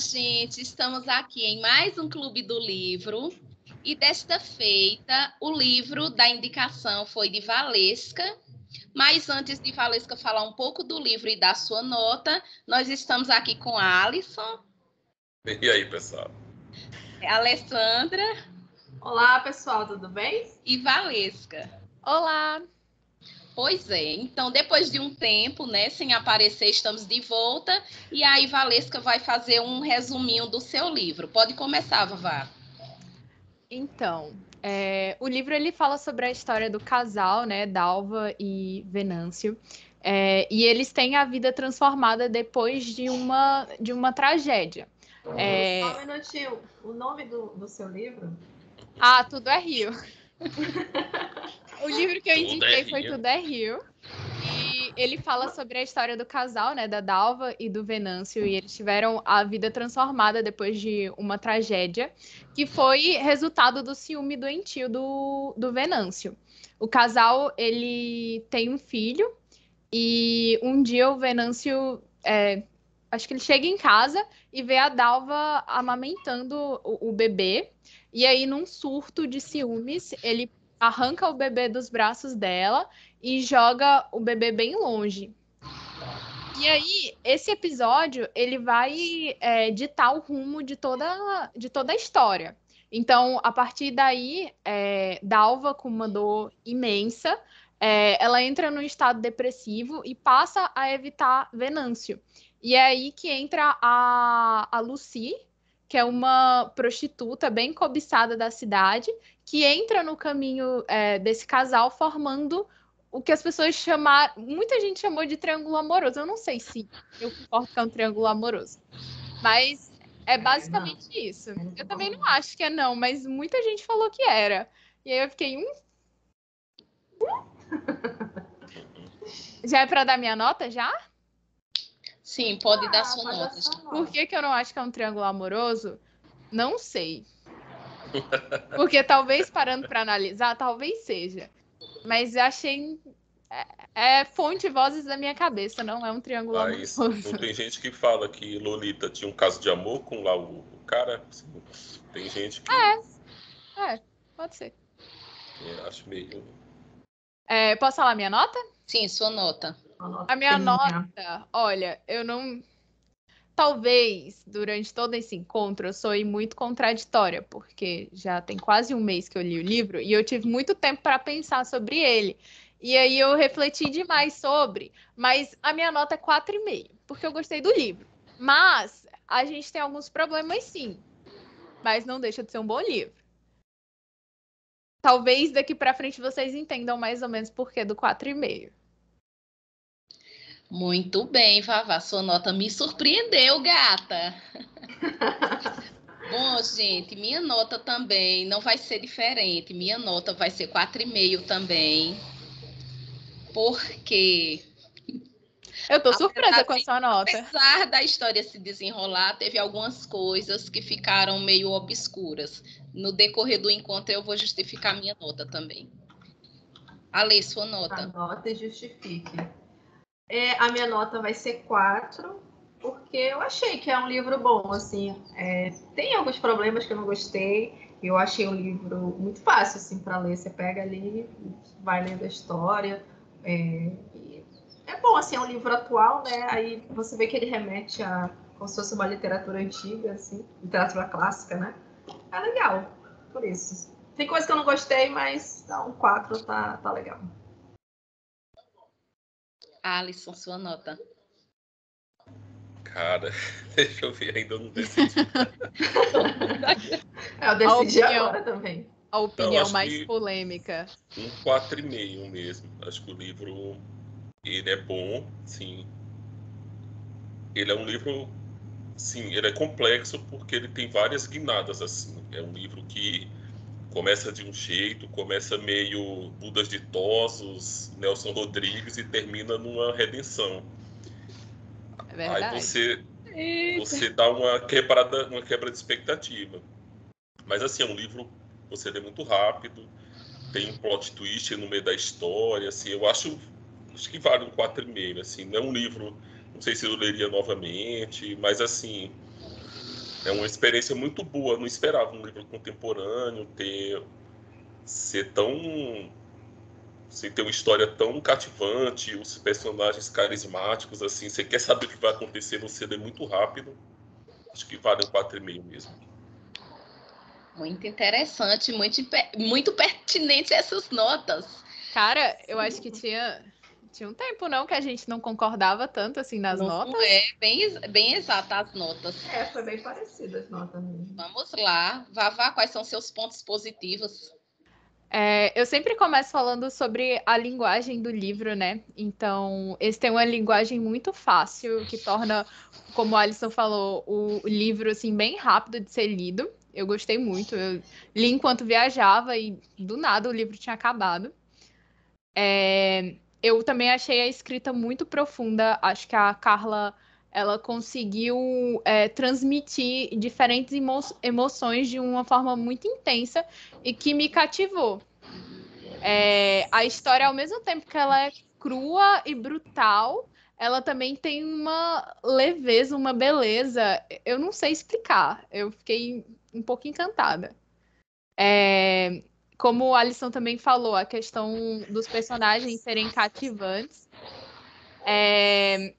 gente, estamos aqui em mais um Clube do Livro. E desta feita, o livro da indicação foi de Valesca. Mas antes de Valesca falar um pouco do livro e da sua nota, nós estamos aqui com a Alisson. E aí, pessoal? Alessandra. Olá, pessoal, tudo bem? E Valesca. Olá. Pois é, então depois de um tempo, né, sem aparecer, estamos de volta e aí Valesca vai fazer um resuminho do seu livro. Pode começar, Vavá. Então, é, o livro ele fala sobre a história do casal, né, Dalva e Venâncio, é, e eles têm a vida transformada depois de uma de uma tragédia. É... Só um minutinho, o nome do, do seu livro? Ah, tudo é Rio. O livro que eu indiquei foi Tudo é Rio. E ele fala sobre a história do casal, né, da Dalva e do Venâncio, e eles tiveram a vida transformada depois de uma tragédia, que foi resultado do ciúme doentio do, do Venâncio. O casal, ele tem um filho, e um dia o Venâncio, é, acho que ele chega em casa e vê a Dalva amamentando o, o bebê, e aí, num surto de ciúmes, ele arranca o bebê dos braços dela e joga o bebê bem longe. E aí, esse episódio, ele vai é, ditar o rumo de toda, de toda a história. Então, a partir daí, é, Dalva, com uma dor imensa, é, ela entra num estado depressivo e passa a evitar Venâncio. E é aí que entra a, a Lucy, que é uma prostituta bem cobiçada da cidade, que entra no caminho é, desse casal, formando o que as pessoas chamaram. Muita gente chamou de triângulo amoroso. Eu não sei se eu concordo que é um triângulo amoroso. Mas é basicamente isso. Eu também não acho que é não, mas muita gente falou que era. E aí eu fiquei. Hum? já é para dar minha nota já? Sim, pode ah, dar sua nota. Por que, que eu não acho que é um triângulo amoroso? Não sei. Porque talvez parando para analisar, talvez seja. Mas eu achei. É, é, fonte de vozes da minha cabeça, não é um triângulo ah, amoroso. Não tem gente que fala que Lolita tinha um caso de amor com lá o, o cara. Tem gente que. É. É, pode ser. Eu acho meio. É, posso falar minha nota? Sim, sua nota. A minha nota, olha, eu não. Talvez durante todo esse encontro eu sou muito contraditória, porque já tem quase um mês que eu li o livro e eu tive muito tempo para pensar sobre ele. E aí eu refleti demais sobre, mas a minha nota é 4,5, porque eu gostei do livro. Mas a gente tem alguns problemas sim. Mas não deixa de ser um bom livro. Talvez daqui para frente vocês entendam mais ou menos por que do 4,5. Muito bem, Vavá. Sua nota me surpreendeu, gata. Bom, gente, minha nota também não vai ser diferente. Minha nota vai ser 4,5 também. Porque. Eu tô surpresa com a sua nota. Apesar da história se desenrolar, teve algumas coisas que ficaram meio obscuras. No decorrer do encontro, eu vou justificar minha nota também. Ale, sua nota. A nota e justifique. É, a minha nota vai ser 4, porque eu achei que é um livro bom, assim. É, tem alguns problemas que eu não gostei. Eu achei o livro muito fácil, assim, para ler. Você pega ali, vai lendo a história. É, é bom, assim, é um livro atual, né? Aí você vê que ele remete a como se fosse uma literatura antiga, assim, literatura clássica, né? É legal, por isso. Tem coisa que eu não gostei, mas não, 4 tá, tá legal. Alisson, sua nota. Cara, deixa eu ver, ainda não decidi. eu decidi opinião, agora também. A opinião então, mais polêmica. Um 4,5 mesmo. Acho que o livro ele é bom, sim. Ele é um livro, sim, ele é complexo porque ele tem várias guinadas assim. É um livro que começa de um jeito, começa meio Budas ditosos, Nelson Rodrigues e termina numa redenção. É verdade. Aí você você dá uma quebrada, uma quebra de expectativa. Mas assim, é um livro você lê muito rápido, tem um plot twist no meio da história, assim, eu acho acho que vale um 4,5, assim, não é um livro, não sei se eu leria novamente, mas assim, é uma experiência muito boa. Não esperava um livro contemporâneo ter ser tão assim, ter uma história tão cativante, os personagens carismáticos, assim, você quer saber o que vai acontecer, você lê muito rápido. Acho que vale um 4,5 mesmo. Muito interessante, muito, muito pertinente essas notas. Cara, eu acho que tinha, tinha um tempo, não, que a gente não concordava tanto assim nas não notas. É, bem, bem exata as notas. É, foi bem parecida as notas mesmo. Vamos lá. Vavá, quais são seus pontos positivos? É, eu sempre começo falando sobre a linguagem do livro, né? Então, esse tem uma linguagem muito fácil, que torna, como a Alison falou, o livro assim, bem rápido de ser lido. Eu gostei muito. Eu li enquanto viajava e do nada o livro tinha acabado. É, eu também achei a escrita muito profunda. Acho que a Carla ela conseguiu é, transmitir diferentes emo emoções de uma forma muito intensa e que me cativou. É, a história, ao mesmo tempo que ela é crua e brutal, ela também tem uma leveza, uma beleza. Eu não sei explicar. Eu fiquei um pouco encantada. É, como o Alisson também falou, a questão dos personagens serem cativantes. É,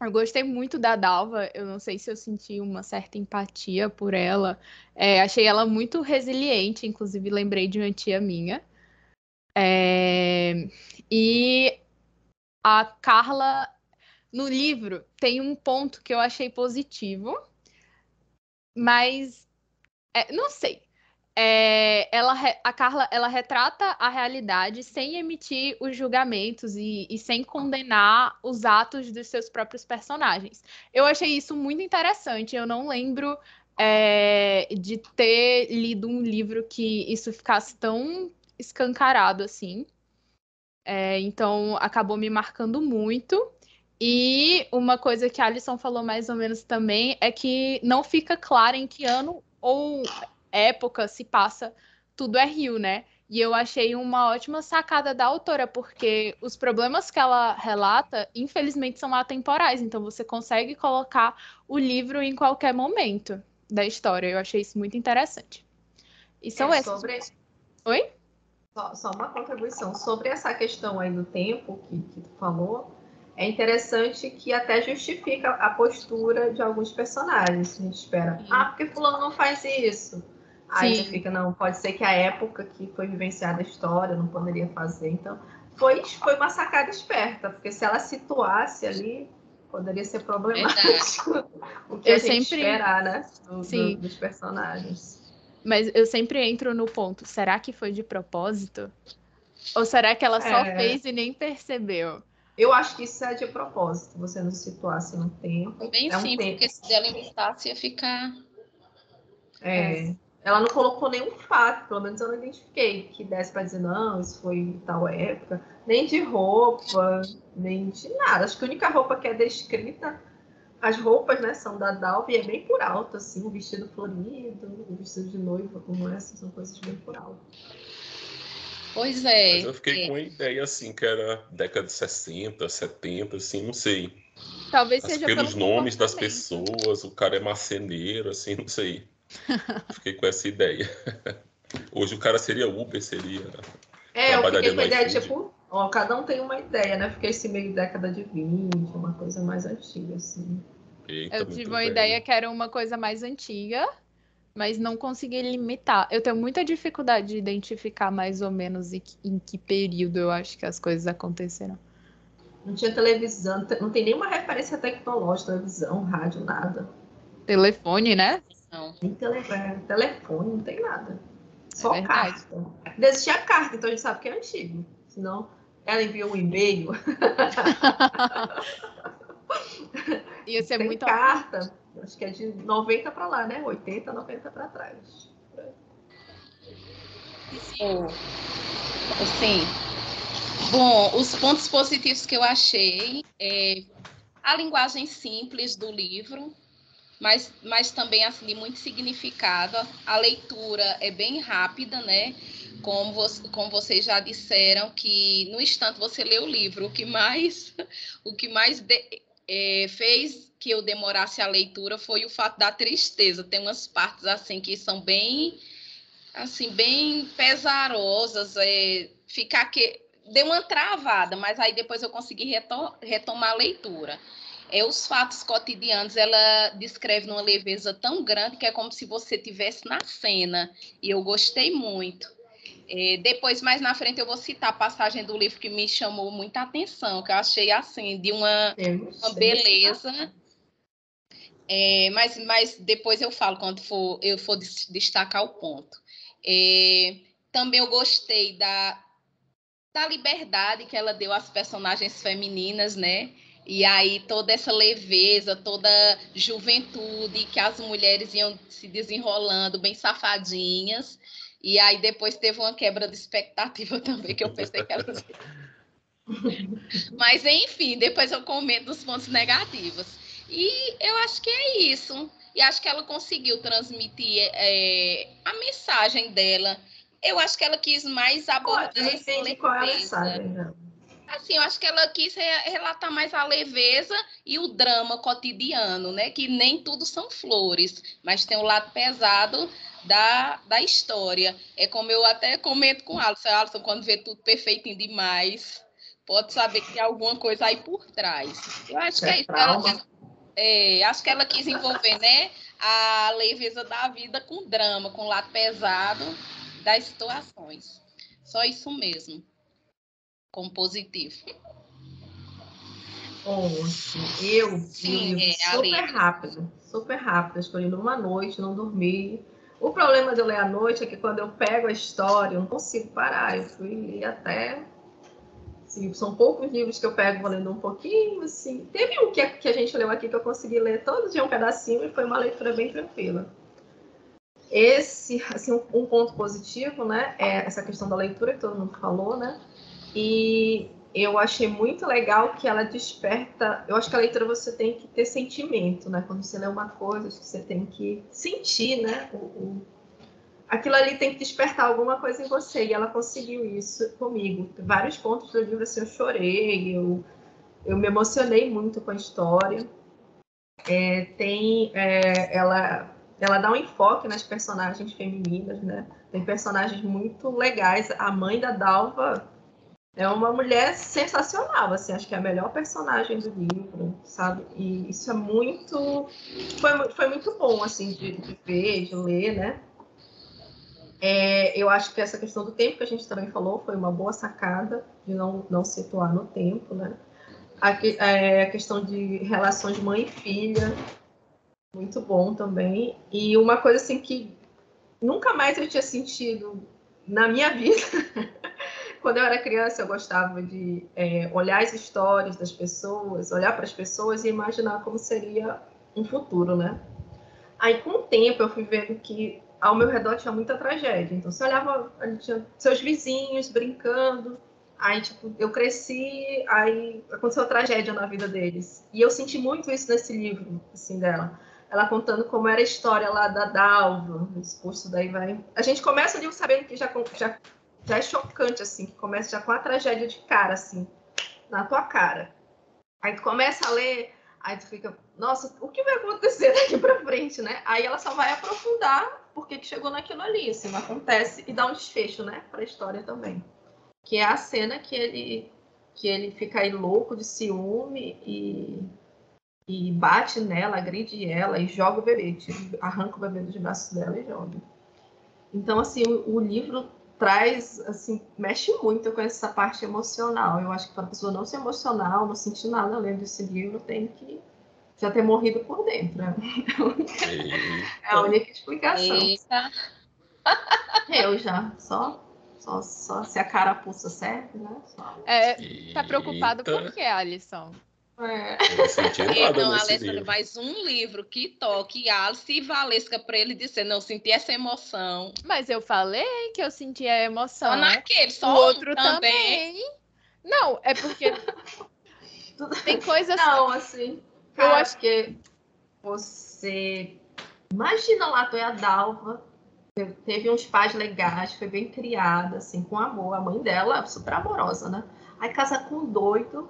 eu gostei muito da Dalva, eu não sei se eu senti uma certa empatia por ela. É, achei ela muito resiliente, inclusive lembrei de uma tia minha. É, e a Carla, no livro, tem um ponto que eu achei positivo, mas é, não sei é, ela, a Carla ela retrata a realidade sem emitir os julgamentos e, e, sem condenar os atos dos seus próprios personagens. Eu achei isso muito interessante. Eu não lembro é, de ter lido um livro que isso ficasse tão escancarado assim. É, então acabou me marcando muito. E uma coisa que a Alison falou mais ou menos também é que não fica claro em que ano ou época se passa Tudo é Rio, né? E eu achei uma ótima sacada da autora, porque os problemas que ela relata, infelizmente, são atemporais. Então você consegue colocar o livro em qualquer momento da história. Eu achei isso muito interessante. E são é, esses. Sobre... Oi? Só, só, uma contribuição. Sobre essa questão aí do tempo que, que tu falou, é interessante que até justifica a postura de alguns personagens. A gente espera, ah, porque fulano não faz isso? Aí Sim. você fica, não, pode ser que a época que foi vivenciada a história não poderia fazer. Então, foi, foi uma sacada esperta, porque se ela situasse ali, poderia ser problemático o que eu a gente sempre... esperar, né? Do, Sim. Do, dos personagens. Mas eu sempre entro no ponto, será que foi de propósito? Ou será que ela só é... fez e nem percebeu? Eu acho que isso é de propósito, você não situasse no tempo. Bem é um sim, tempo. porque se ela inventasse ia ficar. É. é. Ela não colocou nenhum fato, pelo menos eu não identifiquei que desse para dizer, não, isso foi em tal época. Nem de roupa, nem de nada. Acho que a única roupa que é descrita, as roupas, né, são da Dalva e é bem por alto, assim, o vestido florido, o vestido de noiva como essa, são coisas bem por alto. Pois é. Mas eu fiquei é. com a ideia, assim, que era década de 60, 70, assim, não sei. Talvez seja pelos nomes das pessoas, o cara é marceneiro, assim, não sei. Fiquei com essa ideia. Hoje o cara seria Uber, seria. É, eu fiquei com a ideia, tipo, ó, cada um tem uma ideia, né? Fiquei esse meio década de 20, uma coisa mais antiga, assim. Eita, eu tive uma ideia que era uma coisa mais antiga, mas não consegui limitar. Eu tenho muita dificuldade de identificar mais ou menos em que, em que período eu acho que as coisas aconteceram. Não tinha televisão, não tem nenhuma referência tecnológica, televisão, rádio, nada. Telefone, né? Não. Nem tele, é, telefone, não tem nada. É Só é carta. Existia carta, então a gente sabe que é antigo. Senão ela enviou um e-mail. Ia ser tem muito. carta, acho que é de 90 para lá, né? 80, 90 para trás. Sim. Bom, os pontos positivos que eu achei é a linguagem simples do livro, mas, mas também assim, de muito significado. A leitura é bem rápida, né? Como, como vocês já disseram, que no instante você lê o livro, o que mais, o que mais é, fez que eu demorasse a leitura foi o fato da tristeza. Tem umas partes assim que são bem assim bem pesarosas, é, ficar que deu uma travada, mas aí depois eu consegui retom retomar a leitura. É, os fatos cotidianos, ela descreve numa leveza tão grande que é como se você estivesse na cena, e eu gostei muito. É, depois, mais na frente, eu vou citar a passagem do livro que me chamou muita atenção, que eu achei assim, de uma, uma beleza. É, mas, mas depois eu falo quando for, eu for destacar o ponto. É, também eu gostei da, da liberdade que ela deu às personagens femininas, né? E aí toda essa leveza, toda juventude que as mulheres iam se desenrolando bem safadinhas. E aí depois teve uma quebra de expectativa também, que eu pensei que elas. Mas enfim, depois eu comento os pontos negativos. E eu acho que é isso. E acho que ela conseguiu transmitir é, a mensagem dela. Eu acho que ela quis mais abordar. Eu entendi qual é a mensagem, não. Assim, eu acho que ela quis relatar mais a leveza e o drama cotidiano, né? Que nem tudo são flores, mas tem o lado pesado da, da história. É como eu até comento com a Alisson, Alisson, quando vê tudo perfeitinho demais, pode saber que tem alguma coisa aí por trás. Eu acho que é, é isso. Ela, é, acho que ela quis envolver, né? A leveza da vida com drama, com o lado pesado das situações. Só isso mesmo como positivo? Bom, eu Sim, é, super rápido, super rápido, escolhi numa noite, não dormi. O problema de eu ler à noite é que quando eu pego a história, eu não consigo parar. Eu fui até. Assim, são poucos livros que eu pego vou lendo um pouquinho, assim. Teve um que, que a gente leu aqui que eu consegui ler todo dia um pedacinho e foi uma leitura bem tranquila. Esse, assim, um, um ponto positivo, né, é essa questão da leitura que todo mundo falou, né? E eu achei muito legal que ela desperta. Eu acho que a leitura você tem que ter sentimento, né? Quando você lê uma coisa, acho que você tem que sentir, né? O, o... Aquilo ali tem que despertar alguma coisa em você. E ela conseguiu isso comigo. Vários pontos do livro assim, eu chorei, eu, eu me emocionei muito com a história. É, tem, é, ela, ela dá um enfoque nas personagens femininas, né? Tem personagens muito legais. A mãe da Dalva é uma mulher sensacional, assim, acho que é a melhor personagem do livro, sabe? E isso é muito. Foi, foi muito bom, assim, de, de ver, de ler, né? É, eu acho que essa questão do tempo que a gente também falou foi uma boa sacada de não, não situar no tempo, né? A, é, a questão de relações mãe e filha, muito bom também. E uma coisa assim que nunca mais eu tinha sentido na minha vida quando eu era criança, eu gostava de é, olhar as histórias das pessoas, olhar para as pessoas e imaginar como seria um futuro, né? Aí, com o tempo, eu fui vendo que ao meu redor tinha muita tragédia. Então, você olhava, tinha seus vizinhos brincando, aí, tipo, eu cresci, aí aconteceu tragédia na vida deles. E eu senti muito isso nesse livro, assim, dela. Ela contando como era a história lá da Dalva, o discurso daí vai... A gente começa livro sabendo que já, já já é chocante, assim, que começa já com a tragédia de cara, assim, na tua cara. Aí tu começa a ler, aí tu fica, nossa, o que vai acontecer daqui para frente, né? Aí ela só vai aprofundar porque que chegou naquilo ali, assim, não acontece e dá um desfecho, né, para a história também. Que é a cena que ele que ele fica aí louco de ciúme e, e bate nela, agride ela e joga o bebê, arranca o bebê dos braços dela e joga. Então, assim, o, o livro traz, assim, mexe muito com essa parte emocional. Eu acho que para a pessoa não se emocionar, não sentir nada lendo esse livro, tem que já ter morrido por dentro. É a única explicação. Eita. Eu já, só, só, só se a carapuça serve, né? Só. É, tá preocupado por quê, Alisson? É. Não, Alessandra, mais um livro que toque Alice e Valesca para ele dizer, não, senti essa emoção. Mas eu falei que eu senti a emoção. Só naquele, só o outro também. também. Não, é porque tem coisas. Não, assim. Cara, eu acho que você. Imagina lá, tu é a Dalva, teve uns pais legais, foi bem criada, assim, com amor. A mãe dela, super amorosa, né? Aí casa com um doido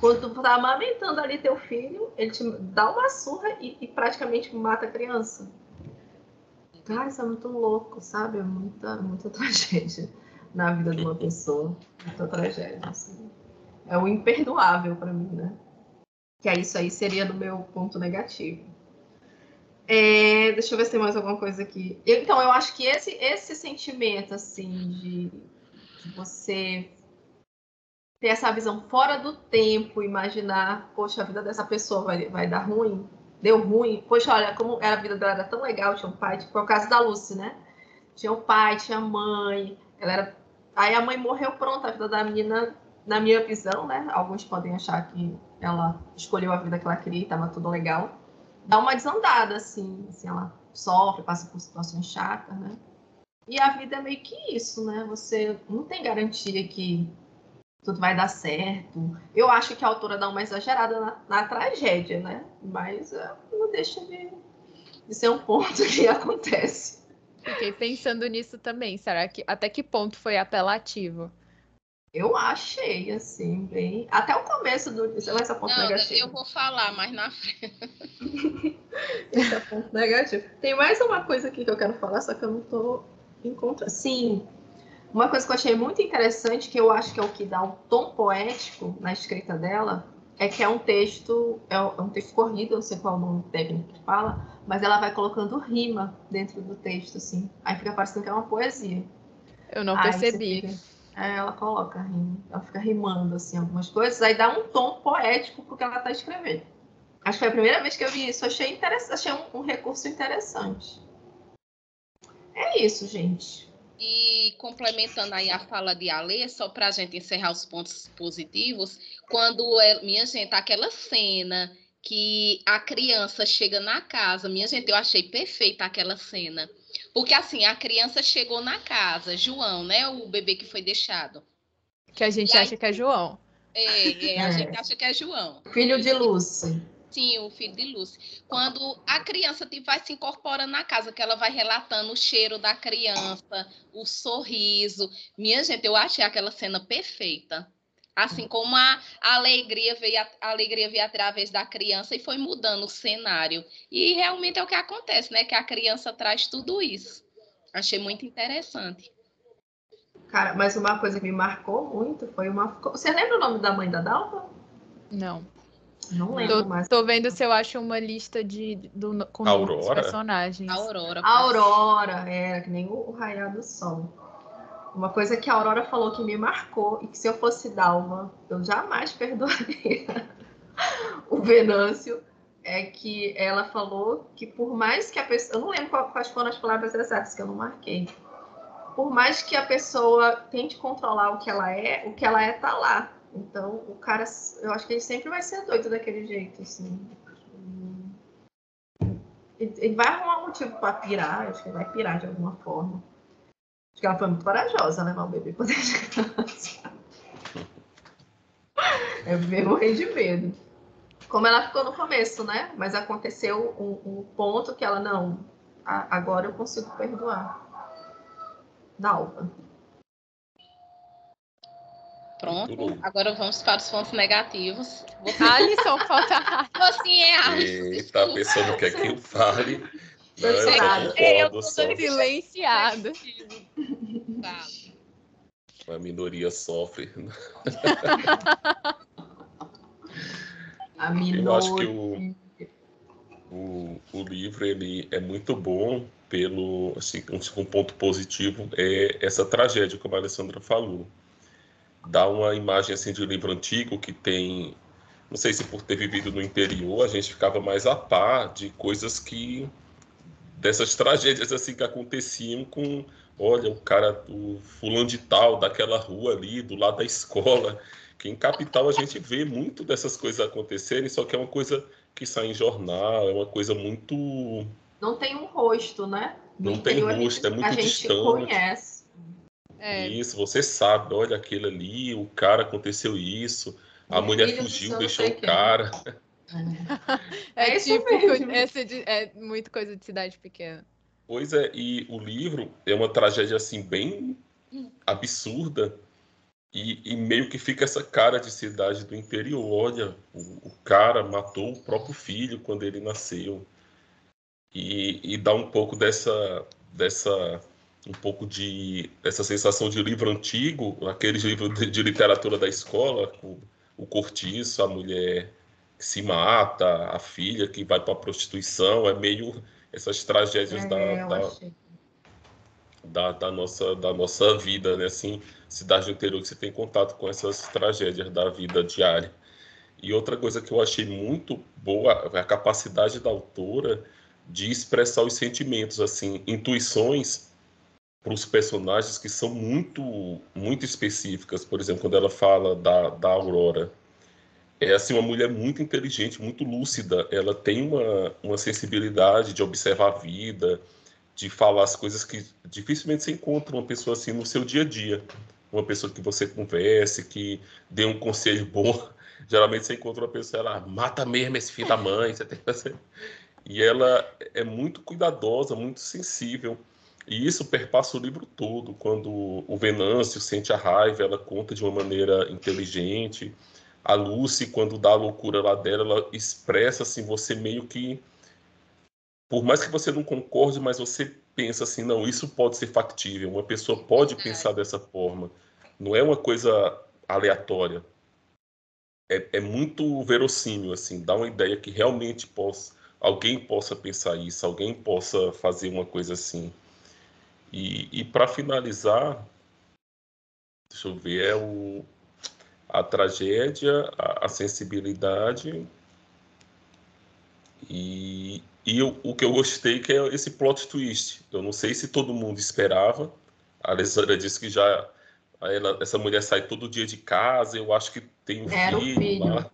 Quando tu tá amamentando ali teu filho, ele te dá uma surra e, e praticamente mata a criança. Cara, isso é muito louco, sabe? É muita, muita tragédia na vida de uma pessoa. Muita tragédia, assim. É o imperdoável para mim, né? Que isso aí seria no meu ponto negativo. É, deixa eu ver se tem mais alguma coisa aqui. Eu, então, eu acho que esse, esse sentimento, assim, de, de você ter essa visão fora do tempo, imaginar, poxa, a vida dessa pessoa vai, vai dar ruim, deu ruim. Poxa, olha, como era a vida dela era tão legal, tinha um pai, tipo, é o caso da Lucy, né? Tinha o pai, tinha mãe, ela era. Aí a mãe morreu, pronto, a vida da menina, na minha visão, né? Alguns podem achar que ela escolheu a vida que ela queria e tava tudo legal. Dá uma desandada, assim, assim, ela sofre, passa por situações chatas, né? E a vida é meio que isso, né? Você não tem garantia que tudo vai dar certo. Eu acho que a autora dá uma exagerada na, na tragédia, né? Mas uh, não deixa de, de, ser um ponto que acontece. Fiquei pensando nisso também. Será que até que ponto foi apelativo? Eu achei, assim, bem. Até o começo do. Isso vai ser ponto não, negativo. Eu vou falar mais na frente. Esse é ponto negativo. Tem mais uma coisa aqui que eu quero falar, só que eu não tô em contra. Sim, uma coisa que eu achei muito interessante, que eu acho que é o que dá um tom poético na escrita dela, é que é um texto, é um texto corrido, não sei qual o nome técnico que fala, mas ela vai colocando rima dentro do texto, assim. Aí fica parecendo que é uma poesia. Eu não aí percebi. Fica, é, ela coloca rima, ela fica rimando, assim, algumas coisas, aí dá um tom poético porque ela está escrevendo. Acho que foi a primeira vez que eu vi isso, achei, interessante, achei um, um recurso interessante. É isso, gente. E complementando aí a fala de Alê, só para a gente encerrar os pontos positivos, quando, é, minha gente, aquela cena que a criança chega na casa, minha gente, eu achei perfeita aquela cena. Porque assim, a criança chegou na casa, João, né? O bebê que foi deixado. Que a gente e acha aí, que é João. É, é, a é. gente acha que é João. Filho de Lúcia. Sim, o filho de Lúcia. Quando a criança tipo, vai se incorporando na casa, que ela vai relatando o cheiro da criança, o sorriso. Minha gente, eu achei aquela cena perfeita. Assim como a, alegria veio, a alegria veio através da criança e foi mudando o cenário. E realmente é o que acontece, né? Que a criança traz tudo isso. Achei muito interessante. Cara, mas uma coisa que me marcou muito foi uma. Você lembra o nome da mãe da Dalva? Não. Não lembro tô, mais. Tô vendo se eu acho uma lista de do, com Aurora? personagens. Aurora. Aurora, é, que nem o, o raiar do sol. Uma coisa que a Aurora falou que me marcou e que se eu fosse Dalma, eu jamais perdoaria o Venâncio, é que ela falou que por mais que a pessoa. Eu não lembro quais foram as palavras exatas que eu não marquei. Por mais que a pessoa tente controlar o que ela é, o que ela é tá lá. Então, o cara, eu acho que ele sempre vai ser doido daquele jeito, assim. Ele vai arrumar um motivo para pirar, acho que ele vai pirar de alguma forma. Acho que ela foi muito corajosa levar o bebê para dentro de casa. Eu morri de medo. Como ela ficou no começo, né? Mas aconteceu um, um ponto que ela, não, agora eu consigo perdoar. Dalva. Pronto, agora vamos para os pontos negativos. Você... Alisson, falta Assim é Alisson. Está pensando que é quem fale. Não, eu, é, eu tô silenciado. A minoria sofre. A minoria. Eu acho que o, o, o livro ele é muito bom pelo assim, um ponto positivo é essa tragédia como a Alessandra falou dá uma imagem assim de um livro antigo que tem, não sei se por ter vivido no interior, a gente ficava mais a par de coisas que dessas tragédias assim que aconteciam com, olha, o cara o fulano de tal daquela rua ali do lado da escola, que em capital a gente vê muito dessas coisas acontecerem, só que é uma coisa que sai em jornal, é uma coisa muito não tem um rosto, né? No não tem rosto, é muito a gente distante. conhece. É. Isso, você sabe, olha aquilo ali, o cara aconteceu isso, a mulher fugiu, deixou o cara. É, é tipo, é, é muito coisa de cidade pequena. Pois é, e o livro é uma tragédia assim bem absurda, E, e, meio que fica essa cara de cidade do interior. Olha, o, o cara matou o próprio filho quando ele nasceu. E, e, dá um pouco dessa, dessa um pouco de essa sensação de livro antigo, aqueles livros de, de literatura da escola, o, o cortiço, a mulher que se mata, a filha que vai para a prostituição, é meio essas tragédias é, da, da, da, da, nossa, da nossa vida, né? Assim, cidade do interior que você tem contato com essas tragédias da vida diária. E outra coisa que eu achei muito boa é a capacidade da autora de expressar os sentimentos, assim, intuições para os personagens que são muito muito específicas. Por exemplo, quando ela fala da, da Aurora, é assim uma mulher muito inteligente, muito lúcida. Ela tem uma, uma sensibilidade de observar a vida, de falar as coisas que dificilmente se encontra uma pessoa assim no seu dia a dia. Uma pessoa que você converse, que dê um conselho bom. Geralmente você encontra uma pessoa, ela mata mesmo esse filho da mãe. Você tem que fazer... E ela é muito cuidadosa, muito sensível. E isso perpassa o livro todo. Quando o Venâncio sente a raiva, ela conta de uma maneira inteligente a Lucy, quando dá a loucura lá dela, ela expressa assim, você meio que. Por mais que você não concorde, mas você pensa assim, não, isso pode ser factível, uma pessoa pode é. pensar dessa forma. Não é uma coisa aleatória. É, é muito verossímil, assim, dá uma ideia que realmente possa, alguém possa pensar isso, alguém possa fazer uma coisa assim. E, e para finalizar, deixa eu ver, é o a tragédia, a, a sensibilidade e, e o, o, que eu gostei que é esse plot twist. Eu não sei se todo mundo esperava. A Alessandra disse que já ela, essa mulher sai todo dia de casa. Eu acho que tem um era filho, filho. lá.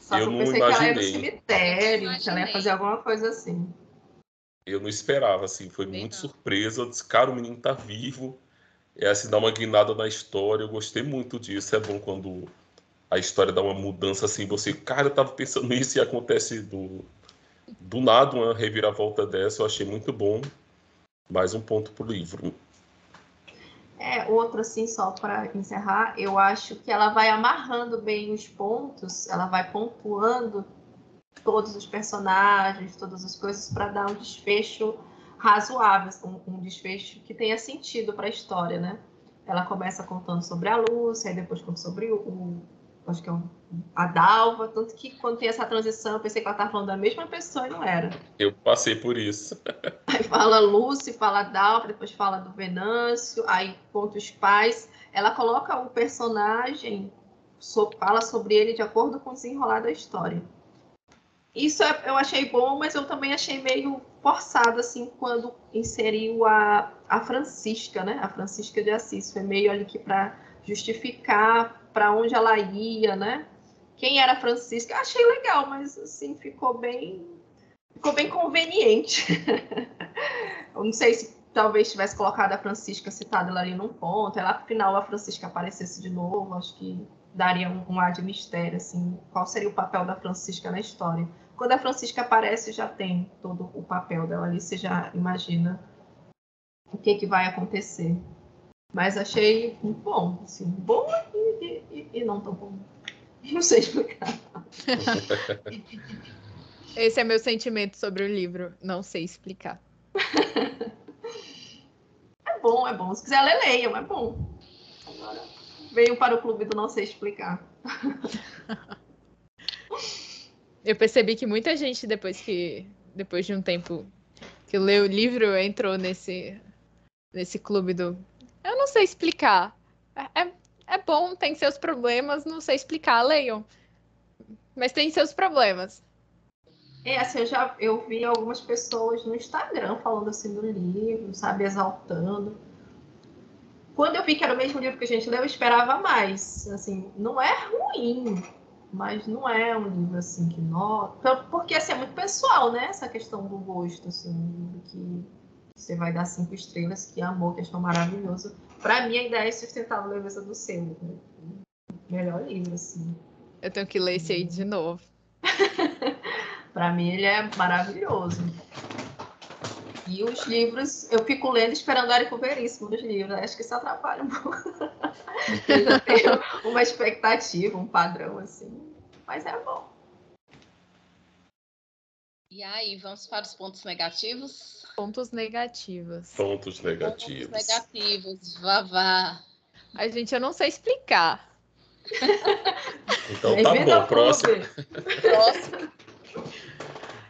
Só eu, eu não imaginei. que ela ia no cemitério, que ela ia fazer alguma coisa assim. Eu não esperava, assim, foi Bem muito não. surpresa. Eu disse, cara, o menino tá vivo é assim, dar uma guinada na história. Eu gostei muito disso. É bom quando a história dá uma mudança assim. Você, cara, eu tava pensando nisso e acontece do, do nada uma reviravolta dessa. Eu achei muito bom. Mais um ponto pro livro. É, outro assim, só para encerrar, eu acho que ela vai amarrando bem os pontos, ela vai pontuando todos os personagens, todas as coisas para dar um desfecho razoáveis, um, um desfecho que tenha sentido para a história, né? Ela começa contando sobre a Lúcia, aí depois conta sobre o, o acho que é um, a Dalva, tanto que quando tem essa transição, eu pensei que ela estava falando da mesma pessoa e não era. Eu passei por isso. aí fala Lúcia, fala Dalva, depois fala do Venâncio, aí conta os pais. Ela coloca o personagem, so, fala sobre ele de acordo com o desenrolar da história. Isso é, eu achei bom, mas eu também achei meio forçado, assim, quando inseriu a, a Francisca, né? A Francisca de Assis. Foi meio ali que para justificar para onde ela ia, né? Quem era Francisca? Eu achei legal, mas assim, ficou bem. Ficou bem conveniente. eu não sei se talvez tivesse colocado a Francisca citada ali num ponto, ela afinal a Francisca aparecesse de novo, acho que daria um, um ar de mistério, assim, qual seria o papel da Francisca na história. Quando a Francisca aparece, já tem todo o papel dela ali, você já imagina o que, que vai acontecer. Mas achei bom, assim, bom e, e, e não tão bom. Não sei explicar. Esse é meu sentimento sobre o livro, não sei explicar. é bom, é bom. Se quiser ler, leiam, é bom. Agora, veio para o clube do não sei explicar. Eu percebi que muita gente, depois que. Depois de um tempo que leu o livro, entrou nesse, nesse clube do. Eu não sei explicar. É, é, é bom, tem seus problemas, não sei explicar, leiam. Mas tem seus problemas. É, assim, eu já eu vi algumas pessoas no Instagram falando assim do livro, sabe, exaltando. Quando eu vi que era o mesmo livro que a gente leu, eu esperava mais. Assim, não é ruim, mas não é um livro assim que nota, porque assim, é muito pessoal, né? Essa questão do gosto, assim, que você vai dar cinco estrelas, que amor, questão maravilhosa. Para mim, a ideia é sustentar a leveza do seu. Né? Melhor livro, assim. Eu tenho que ler esse aí de novo. Para mim, ele é maravilhoso. E os livros, eu fico lendo esperando Érico Veríssimo nos livros. Acho que isso atrapalha um pouco. eu já tenho uma expectativa, um padrão, assim. Mas é bom. E aí, vamos para os pontos negativos? Pontos negativos. Pontos negativos. Pontos negativos, vavá. A gente, eu não sei explicar. então tá bom, próximo. próximo.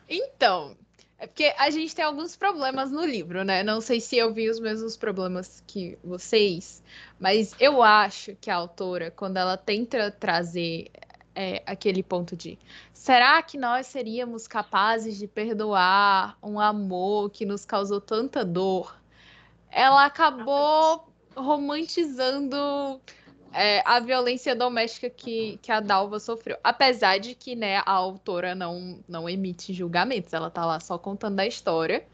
Então, é porque a gente tem alguns problemas no livro, né? Não sei se eu vi os mesmos problemas que vocês, mas eu acho que a autora, quando ela tenta trazer é, aquele ponto de será que nós seríamos capazes de perdoar um amor que nos causou tanta dor? Ela acabou romantizando é, a violência doméstica que, que a Dalva sofreu. Apesar de que né, a autora não, não emite julgamentos, ela tá lá só contando a história.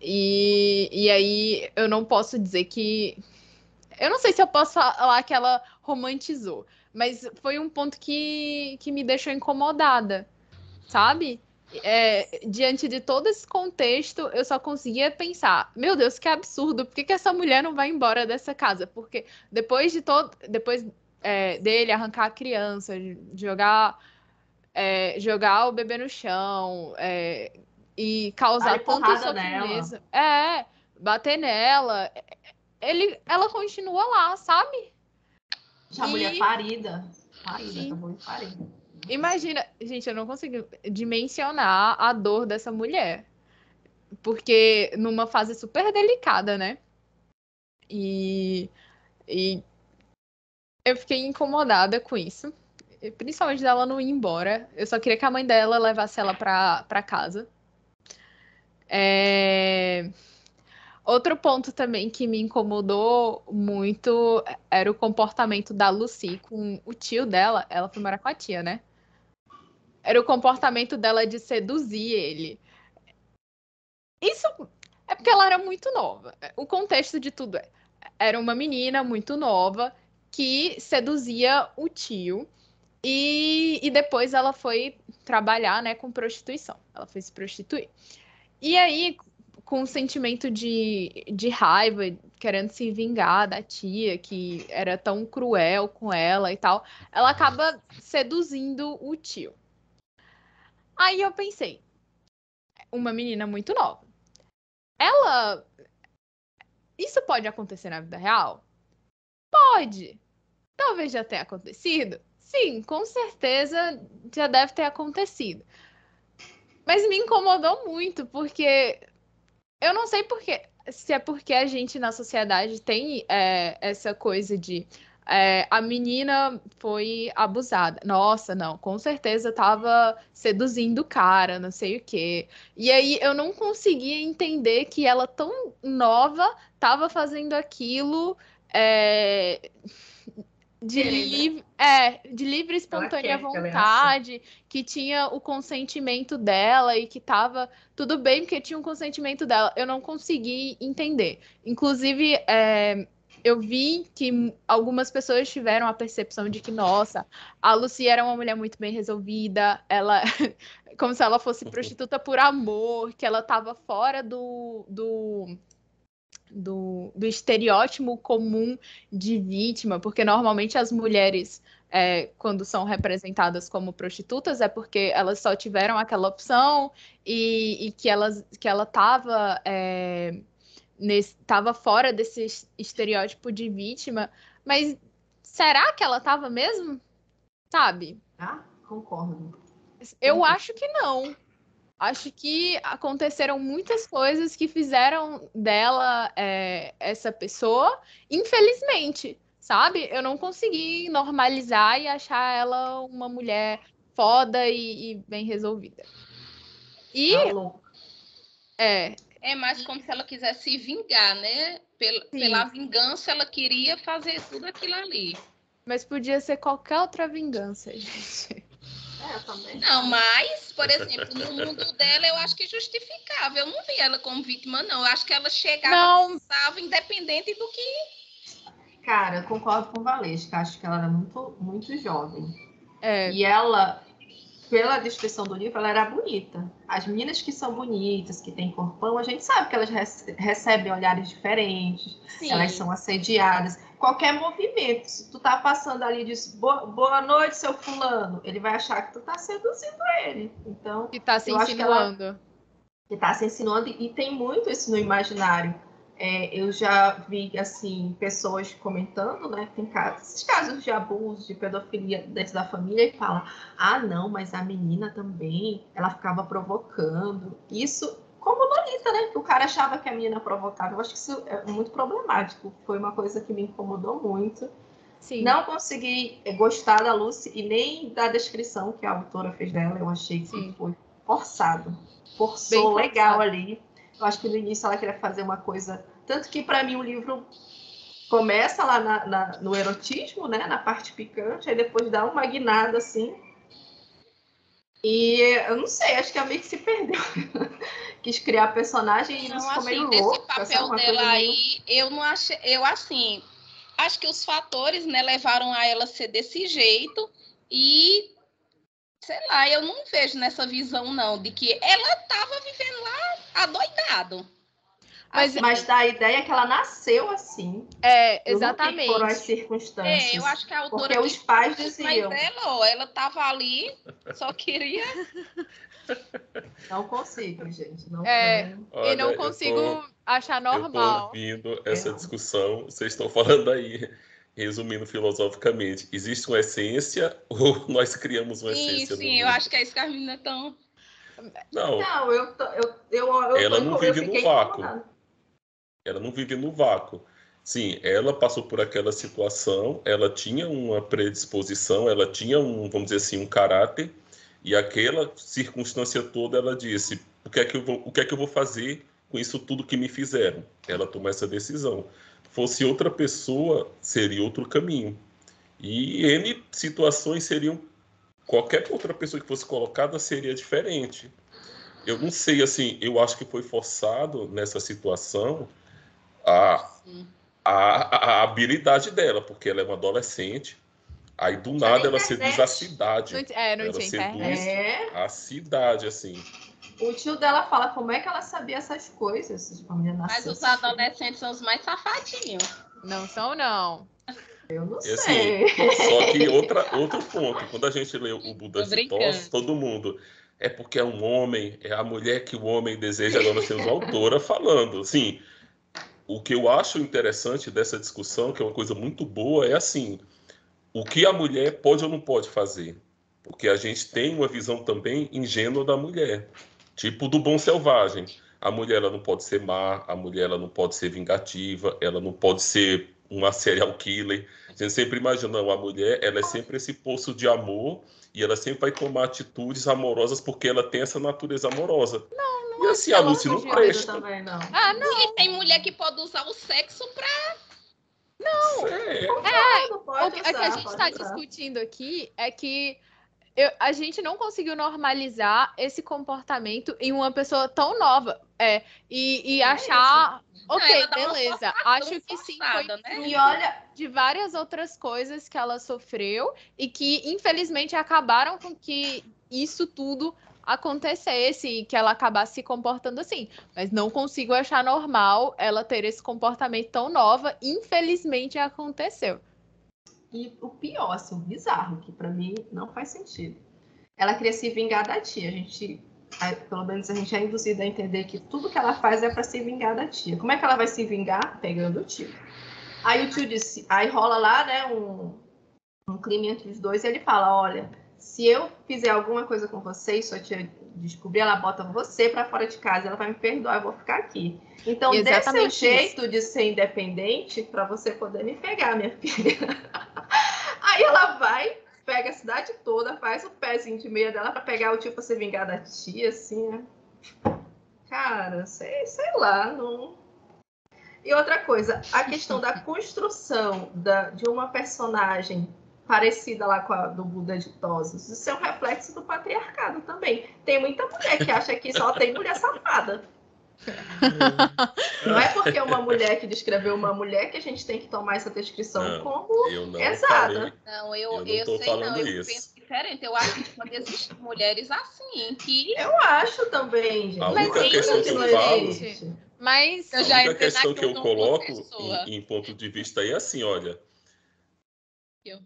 E, e aí eu não posso dizer que. Eu não sei se eu posso falar que ela romantizou, mas foi um ponto que, que me deixou incomodada, sabe? É, diante de todo esse contexto, eu só conseguia pensar: meu Deus, que absurdo, por que, que essa mulher não vai embora dessa casa? Porque depois de todo. Depois é, dele arrancar a criança, jogar. É, jogar o bebê no chão é, e causar tanto sofrimento. É, bater nela. Ele, ela continua lá, sabe? A e... mulher parida. Parida, acabou de parida. Imagina, gente, eu não consigo dimensionar a dor dessa mulher. Porque numa fase super delicada, né? E, e eu fiquei incomodada com isso. Principalmente dela não ir embora. Eu só queria que a mãe dela levasse ela pra, pra casa. É... Outro ponto também que me incomodou muito era o comportamento da Lucy com o tio dela. Ela foi morar com a tia, né? Era o comportamento dela de seduzir ele. Isso é porque ela era muito nova. O contexto de tudo é: era uma menina muito nova que seduzia o tio. E, e depois ela foi trabalhar né, com prostituição. Ela foi se prostituir. E aí, com um sentimento de, de raiva, querendo se vingar da tia, que era tão cruel com ela e tal, ela acaba seduzindo o tio. Aí eu pensei, uma menina muito nova. Ela. Isso pode acontecer na vida real? Pode. Talvez já tenha acontecido. Sim, com certeza já deve ter acontecido. Mas me incomodou muito, porque eu não sei porque, se é porque a gente na sociedade tem é, essa coisa de é, a menina foi abusada. Nossa, não, com certeza estava seduzindo o cara, não sei o quê. E aí eu não conseguia entender que ela, tão nova, estava fazendo aquilo. É, de, livre, é, de livre espontânea vontade, que tinha o consentimento dela e que tava tudo bem porque tinha um consentimento dela. Eu não consegui entender. Inclusive, é, eu vi que algumas pessoas tiveram a percepção de que, nossa, a Lucy era uma mulher muito bem resolvida, ela como se ela fosse prostituta por amor, que ela estava fora do, do do, do estereótipo comum de vítima, porque normalmente as mulheres, é, quando são representadas como prostitutas, é porque elas só tiveram aquela opção e, e que, elas, que ela estava é, estava fora desse estereótipo de vítima, mas será que ela estava mesmo? Sabe? Ah, concordo. Eu acho que não acho que aconteceram muitas coisas que fizeram dela é, essa pessoa, infelizmente, sabe? Eu não consegui normalizar e achar ela uma mulher foda e, e bem resolvida. E. Alô. É. É mais como se ela quisesse se vingar, né? Pela, pela vingança, ela queria fazer tudo aquilo ali. Mas podia ser qualquer outra vingança, gente. É, também. Não, mas, por exemplo, no mundo dela, eu acho que justificável. Eu não vi ela como vítima, não. Eu acho que ela chegava não. estava independente do que. Cara, concordo com o Valesca. Acho que ela era muito, muito jovem. É. E ela pela descrição do livro, ela era bonita. As meninas que são bonitas, que têm corpão, a gente sabe que elas recebem olhares diferentes, Sim. elas são assediadas. Qualquer movimento, se tu tá passando ali e diz boa, noite, seu fulano, ele vai achar que tu tá seduzindo ele. Então, que tá se insinuando. Que, ela, que tá se insinuando, e tem muito isso no imaginário é, eu já vi assim pessoas comentando, né? Tem casos, esses casos de abuso, de pedofilia dentro da família e fala: ah, não, mas a menina também, ela ficava provocando. Isso, como Lolita, né? Que o cara achava que a menina provocava. Eu acho que isso é muito problemático. Foi uma coisa que me incomodou muito. Sim. Não consegui gostar da Lucy e nem da descrição que a autora fez dela. Eu achei que Sim. foi forçado. Forçou legal ali. Eu acho que no início ela queria fazer uma coisa tanto que, para mim, o livro começa lá na, na, no erotismo, né? Na parte picante, aí depois dá uma guinada, assim. E eu não sei, acho que a meio que se perdeu. Quis criar personagem e não, ficou assim, meio louco. Esse papel dela aí, eu não achei... Eu, assim, acho que os fatores, né, levaram a ela ser desse jeito e... Sei lá, eu não vejo nessa visão, não, de que ela estava vivendo lá adoidado. Mas, mas dá a ideia que ela nasceu assim. É, exatamente. Foram as circunstâncias. É, eu acho que a autora. Porque os pais diziam. Mas ela, ela tava ali, só queria. Não consigo, gente. Não é, Olha, e não consigo tô, achar normal. Eu tô ouvindo essa é. discussão, vocês estão falando aí. Resumindo filosoficamente, existe uma essência ou nós criamos uma sim, essência? Sim, sim, eu acho que é isso que as meninas estão. Não, não eu, tô, eu, eu, eu, ela não vive no vácuo. Ela não vive no vácuo. Sim, ela passou por aquela situação, ela tinha uma predisposição, ela tinha um, vamos dizer assim, um caráter, e aquela circunstância toda ela disse: o que é que eu vou, o que é que eu vou fazer com isso tudo que me fizeram? Ela tomou essa decisão. Fosse outra pessoa, seria outro caminho. E N situações seriam qualquer outra pessoa que fosse colocada seria diferente. Eu não sei, assim, eu acho que foi forçado nessa situação a, a, a, habilidade dela, porque ela é uma adolescente. Aí do nada ela seduz a cidade. Não, é, não ela tinha seduz é. a cidade, assim. O tio dela fala como é que ela sabia essas coisas. Mas os adolescentes são os mais safadinhos. Não são, não. Eu não assim, sei. Só que outra, outro ponto, quando a gente lê o Buda de Tos, todo mundo é porque é um homem, é a mulher que o homem deseja. Agora nós temos a autora falando, assim, o que eu acho interessante dessa discussão, que é uma coisa muito boa, é assim: o que a mulher pode ou não pode fazer? Porque a gente tem uma visão também ingênua da mulher, tipo do bom selvagem. A mulher ela não pode ser má, a mulher ela não pode ser vingativa, ela não pode ser uma serial killer. A gente sempre imagina, não, a mulher ela é sempre esse poço de amor e ela sempre vai tomar atitudes amorosas porque ela tem essa natureza amorosa. Não, não e assim, a Lucy não presta. Também, não. Ah, não. E tem mulher que pode usar o sexo pra. Não. É, é o que a gente está discutindo aqui é que eu, a gente não conseguiu normalizar esse comportamento em uma pessoa tão nova. É, e, e é achar. Ok, beleza. Acho que sim, foi né? e olha de várias outras coisas que ela sofreu e que, infelizmente, acabaram com que isso tudo acontecesse e que ela acabasse se comportando assim. Mas não consigo achar normal ela ter esse comportamento tão nova. Infelizmente, aconteceu. E o pior, assim, o bizarro, que para mim não faz sentido. Ela queria se vingar da tia. A gente, pelo menos a gente é induzido a entender que tudo que ela faz é para se vingar da tia. Como é que ela vai se vingar? Pegando o tio. Aí o tio disse, aí rola lá, né, um, um clima entre os dois e ele fala, olha, se eu fizer alguma coisa com você e sua tia descobrir, ela bota você para fora de casa, ela vai me perdoar, eu vou ficar aqui. Então, dê seu jeito de ser independente para você poder me pegar, minha filha. Aí ela vai, pega a cidade toda, faz o pezinho de meia dela para pegar o tio para se vingar da tia, assim, né? Cara, sei, sei lá, não. E outra coisa, a questão da construção da, de uma personagem parecida lá com a do Buda de Tosos, isso é um reflexo do patriarcado também. Tem muita mulher que acha que só tem mulher safada. Não é porque é uma mulher que descreveu uma mulher que a gente tem que tomar essa descrição não, como não exata. Não, eu, eu, eu sei não. Eu penso que diferente. Eu acho que pode existir mulheres assim, que. Eu acho também, gente. A Mas única é questão isso que eu que falo. Mas Eu a única questão que eu naquilo com coloco em, em ponto de vista aí é assim, olha.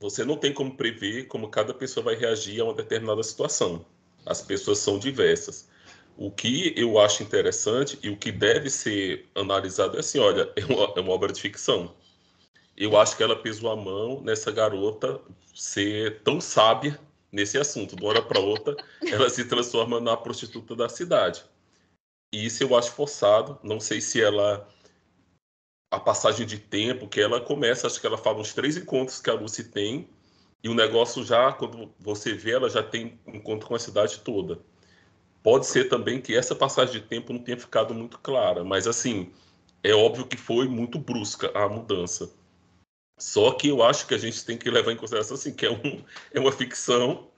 Você não tem como prever como cada pessoa vai reagir a uma determinada situação. As pessoas são diversas. O que eu acho interessante e o que deve ser analisado é assim, olha, é uma, é uma obra de ficção. Eu acho que ela pesou a mão nessa garota ser tão sábia nesse assunto. De uma hora para outra, ela se transforma na prostituta da cidade. E isso eu acho forçado. Não sei se ela. A passagem de tempo que ela começa, acho que ela fala uns três encontros que a Lucy tem. E o negócio já, quando você vê, ela já tem encontro com a cidade toda. Pode ser também que essa passagem de tempo não tenha ficado muito clara, mas assim, é óbvio que foi muito brusca a mudança. Só que eu acho que a gente tem que levar em consideração assim, que é, um, é uma ficção.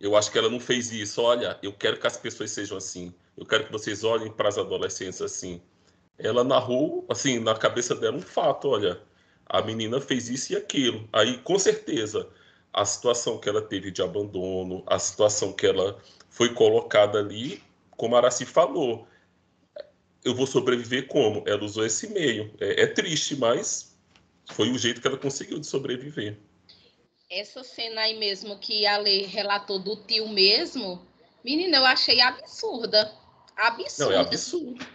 Eu acho que ela não fez isso. Olha, eu quero que as pessoas sejam assim. Eu quero que vocês olhem para as adolescentes assim. Ela narrou, assim, na cabeça dela um fato. Olha, a menina fez isso e aquilo. Aí, com certeza, a situação que ela teve de abandono, a situação que ela foi colocada ali, como a Araci falou, eu vou sobreviver como? Ela usou esse meio. É, é triste, mas foi o jeito que ela conseguiu de sobreviver. Essa cena aí mesmo que a Lei relatou do tio mesmo, menina, eu achei absurda. Não, Absurda. é absurdo.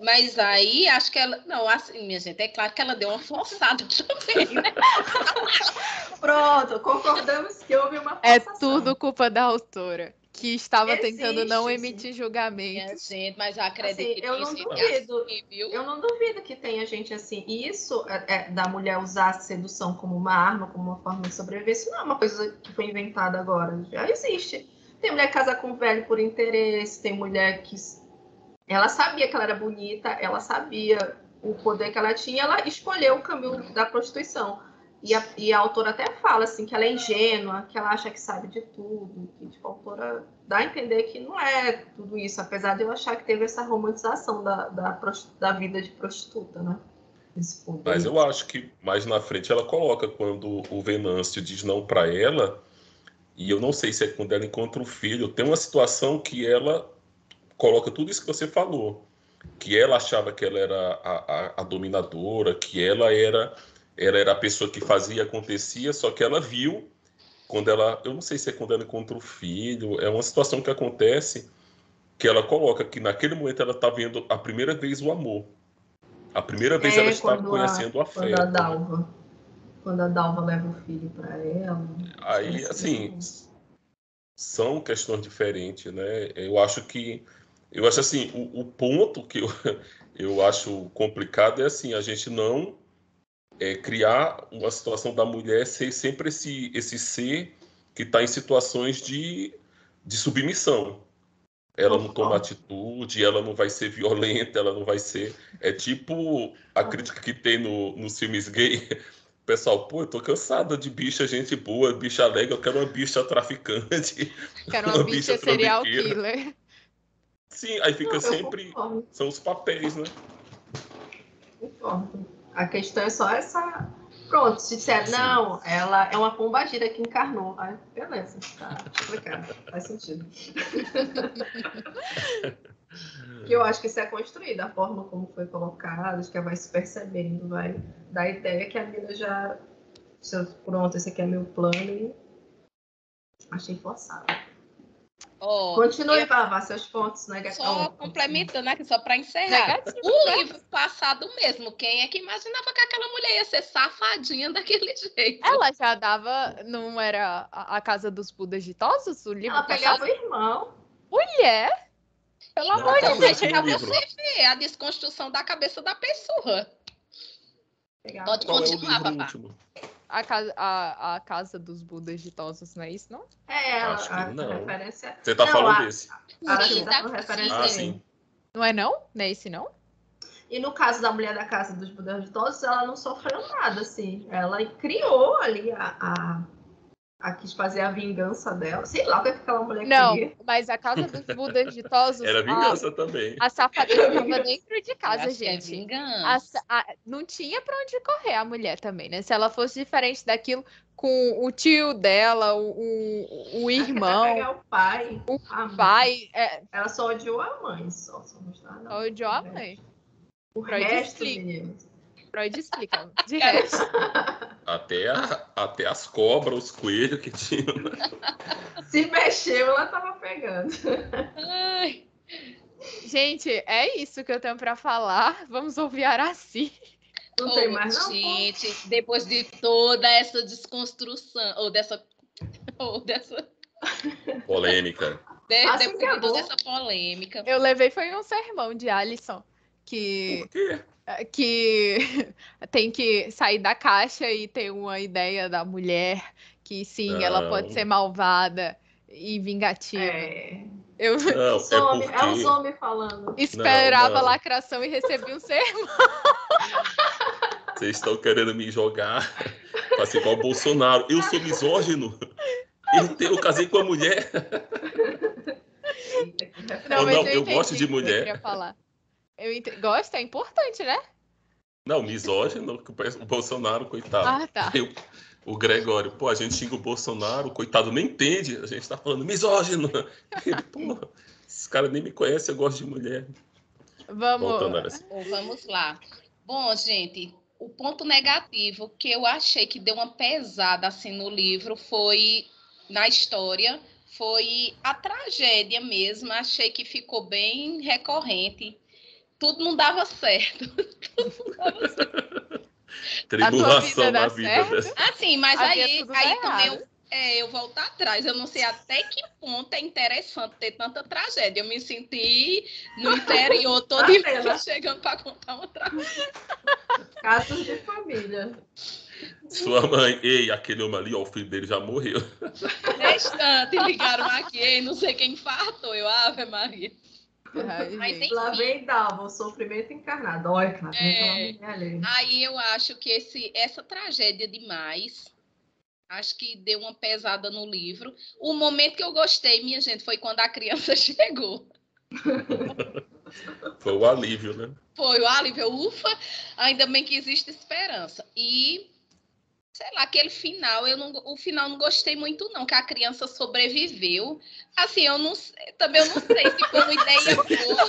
Mas aí, acho que ela. Não, assim, minha gente, é claro que ela deu uma forçada também, né? Pronto, concordamos que houve uma é forçação. tudo culpa da autora, que estava tentando não Existe, emitir Minha julgamento. gente, mas eu acredito Assim, que eu não isso duvido. assim, viu? Eu não duvido que tenha gente assim. E isso é, é, da mulher usar a sedução como uma arma, como uma forma de sobreviver, isso não é uma coisa que foi inventada agora. Já existe. Tem mulher que casa com velho por interesse, tem mulher que. Ela sabia que ela era bonita, ela sabia o poder que ela tinha, ela escolheu o caminho da prostituição. E a, e a autora até fala assim que ela é ingênua, que ela acha que sabe de tudo, que tipo, a autora dá a entender que não é tudo isso, apesar de eu achar que teve essa romantização da, da, da vida de prostituta, né? Mas eu acho que mais na frente ela coloca quando o Venâncio diz não para ela, e eu não sei se é quando ela encontra o filho, tem uma situação que ela coloca tudo isso que você falou, que ela achava que ela era a, a- a dominadora, que ela era ela era a pessoa que fazia acontecia, só que ela viu quando ela, eu não sei se é quando ela encontra o filho, é uma situação que acontece que ela coloca que naquele momento ela está vendo a primeira vez o amor. A primeira vez É, ela está quando a- conhecendo o afeto. Quando a? Dalva. Quando a Dalva leva o filho para ela. Aí, Parece assim, são questões diferentes, né? Eu acho que, eu acho assim, o, o ponto que eu, eu acho complicado é assim, a gente não é, criar uma situação da mulher ser sempre esse, esse ser que está em situações de, de submissão. Ela não toma atitude, ela não vai ser violenta, ela não vai ser. É tipo a crítica que tem no, nos filmes gay. Pessoal, pô, eu tô cansada de bicha gente boa, bicha alegre, eu quero uma bicha traficante. Que era uma Uma bicha bicha serial killer. Sim, aí fica Não, sempre. concordo, São os papéis, né? concordo. A questão é só essa. Pronto, se disser, Sim. não, ela é uma pombagira que encarnou. Aí, beleza, tá explicado, faz sentido. que eu acho que isso é construído, a forma como foi colocado, acho que ela vai se percebendo, vai dar a ideia que a vida já. Pronto, esse aqui é meu plano e. Achei forçado. Ó, Continue, eu- Vavá, seus pontos Só negativos. complementando aqui, só para encerrar. Negativo, O né? livro passado mesmo, quem é que imaginava que aquela mulher ia ser safadinha daquele jeito? Ela já dava. Não era a, a Casa dos Budas Ditosos? O livro Ela pegava passado? o irmão. Mulher! Pelo Não, amor de Deus! pra você ver a desconstrução da cabeça da pessoa. Pegava Pode Qual é o continuar, livro Vavá. último? A casa, a, a casa dos Budas Ditosos, não é isso, não? É, ela, Acho que a não. referência. Você tá Não, falando a- desse? a Sim, tá com referência Ah, sim. Não é não? Não é esse, não? E no caso da mulher da casa dos Budas de todos, ela não sofreu nada, assim. Ela criou ali a, a, a quis fazer a vingança dela. Sei lá o que aquela mulher Não, queria. mas a casa dos Budas ditosos. Era a- vingança também. A safadeza estava dentro de casa, acho que é gente. A vingança. sa- a- não tinha pra onde correr a mulher também, né? Se ela fosse diferente daquilo com o tio dela, o, o, o Ela irmão, pegar o pai. a mãe. pai, é, Ela só odiou a mãe, só. só não não. odiou a mãe. O Freud resto, meninos. Freud explica. De resto. Até, a- até as cobras, os coelhos que tinham. Se mexeu, ela tava pegando. Ai, Gente, é isso que eu tenho pra falar. Vamos ouvir Araci. Não tem mais, não? pô? Gente, depois de toda essa desconstrução, ou dessa. Ou dessa. Polêmica. de- Assim depois que é de toda essa polêmica. Eu levei foi um sermão de Alisson que Por quê? Que tem que sair da caixa e ter uma ideia da mulher que sim, ela Não. pode ser malvada e vingativa. É. Eu Não, Os é homens, é os porque. homens falando. esperava não. lacração e recebi um sermão. Vocês estão querendo me jogar pra ser igual o Bolsonaro. Eu sou misógino. Eu, te- eu casei com a mulher. Não, Ou não, eu, eu gosto de o que mulher. queria falar. Eu ente... Gosto, é importante, né? Não, misógino, que o Bolsonaro, coitado. Ah, tá. Eu- o Gregório, pô, a gente xinga o Bolsonaro, coitado, nem entende. A gente tá falando misógino. Ele, pô, esses caras nem me conhecem, eu gosto de mulher. Vamos. Vamos lá. Bom, gente, o ponto negativo que eu achei que deu uma pesada assim no livro foi na história, foi a tragédia mesmo. Achei que ficou bem recorrente. Tudo não dava certo. Tribulação vida na dá vida certo? dessa. Assim, mas aí, tudo aí também eu, é, eu volto atrás. Eu não sei até que ponto é interessante ter tanta tragédia. Eu me senti no interior todo dia chegando para contar uma tragédia. Casos de família. Sua mãe, ei, aquele homem ali, ó, o filho dele já morreu. Restante, ligaram aqui, ei, não sei quem infartou. Eu, Ave Maria. Ai, Mas gente. enfim. Lá vem Dalva, o sofrimento encarnado. Olha, lá vem É. Aí eu acho que esse, essa tragédia demais, acho que deu uma pesada no livro. O momento que eu gostei, minha gente, foi quando a criança chegou. Foi o alívio, né? Foi o alívio, ufa, ainda bem que existe esperança. E, sei lá, aquele final, eu não, o final não gostei muito não, que a criança sobreviveu. Assim, eu não sei- também eu não sei se foi uma ideia boa.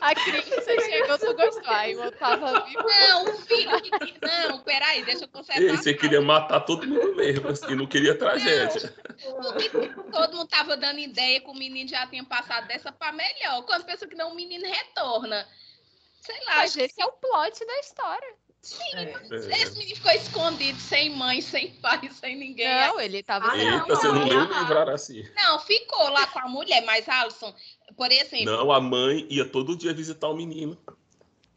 A criança chegou, tu gostou. Aí eu tava vivo. Não, o filho que tinha- Não, peraí, deixa eu consertar. Ei, você queria matar todo mundo mesmo, assim, não queria tragédia. Porque todo mundo tava dando ideia que o menino já tinha passado dessa para melhor. Quando pensa que não, o menino retorna. Sei lá, Mas acho que esse é o plot da história. É. esse menino ficou escondido, sem mãe, sem pai, sem ninguém. Não, ele tava. Ah, sem não, Eita, você não leu o assim. Não, ficou lá com a mulher, mas Alisson, por exemplo. Não, a mãe ia todo dia visitar o menino.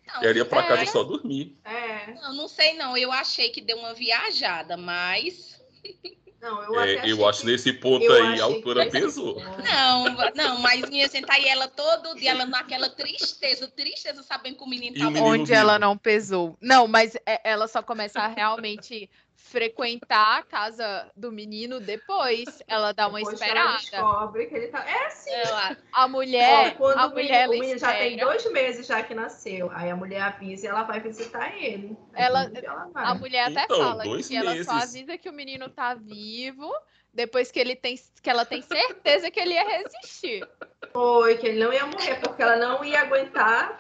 Não, Ela ia pra É. casa só dormir. É. não, não sei não. Eu achei que deu uma viajada, mas. Não, eu É, eu acho que- nesse ponto eu aí a autora que- pesou. Não, não, mas minha gente, aí ela todo dia, ela naquela tristeza, tristeza, sabendo que o menino E menino Onde ela não pesou. Não, mas é- ela só começa a realmente frequentar a casa do menino depois. Ela dá uma Depois que ela esperada. descobre que ele tá. É assim. Ela, A mulher, quando a o menino, mulher o ela menino já tem dois meses já que nasceu. Aí a mulher avisa e ela vai visitar ele. Ela- ela vai. A mulher até Então, fala que ela só meses. avisa que o menino tá vivo depois que ele tem que ela tem certeza que ele ia resistir. Foi que ele não ia morrer, porque ela não ia aguentar.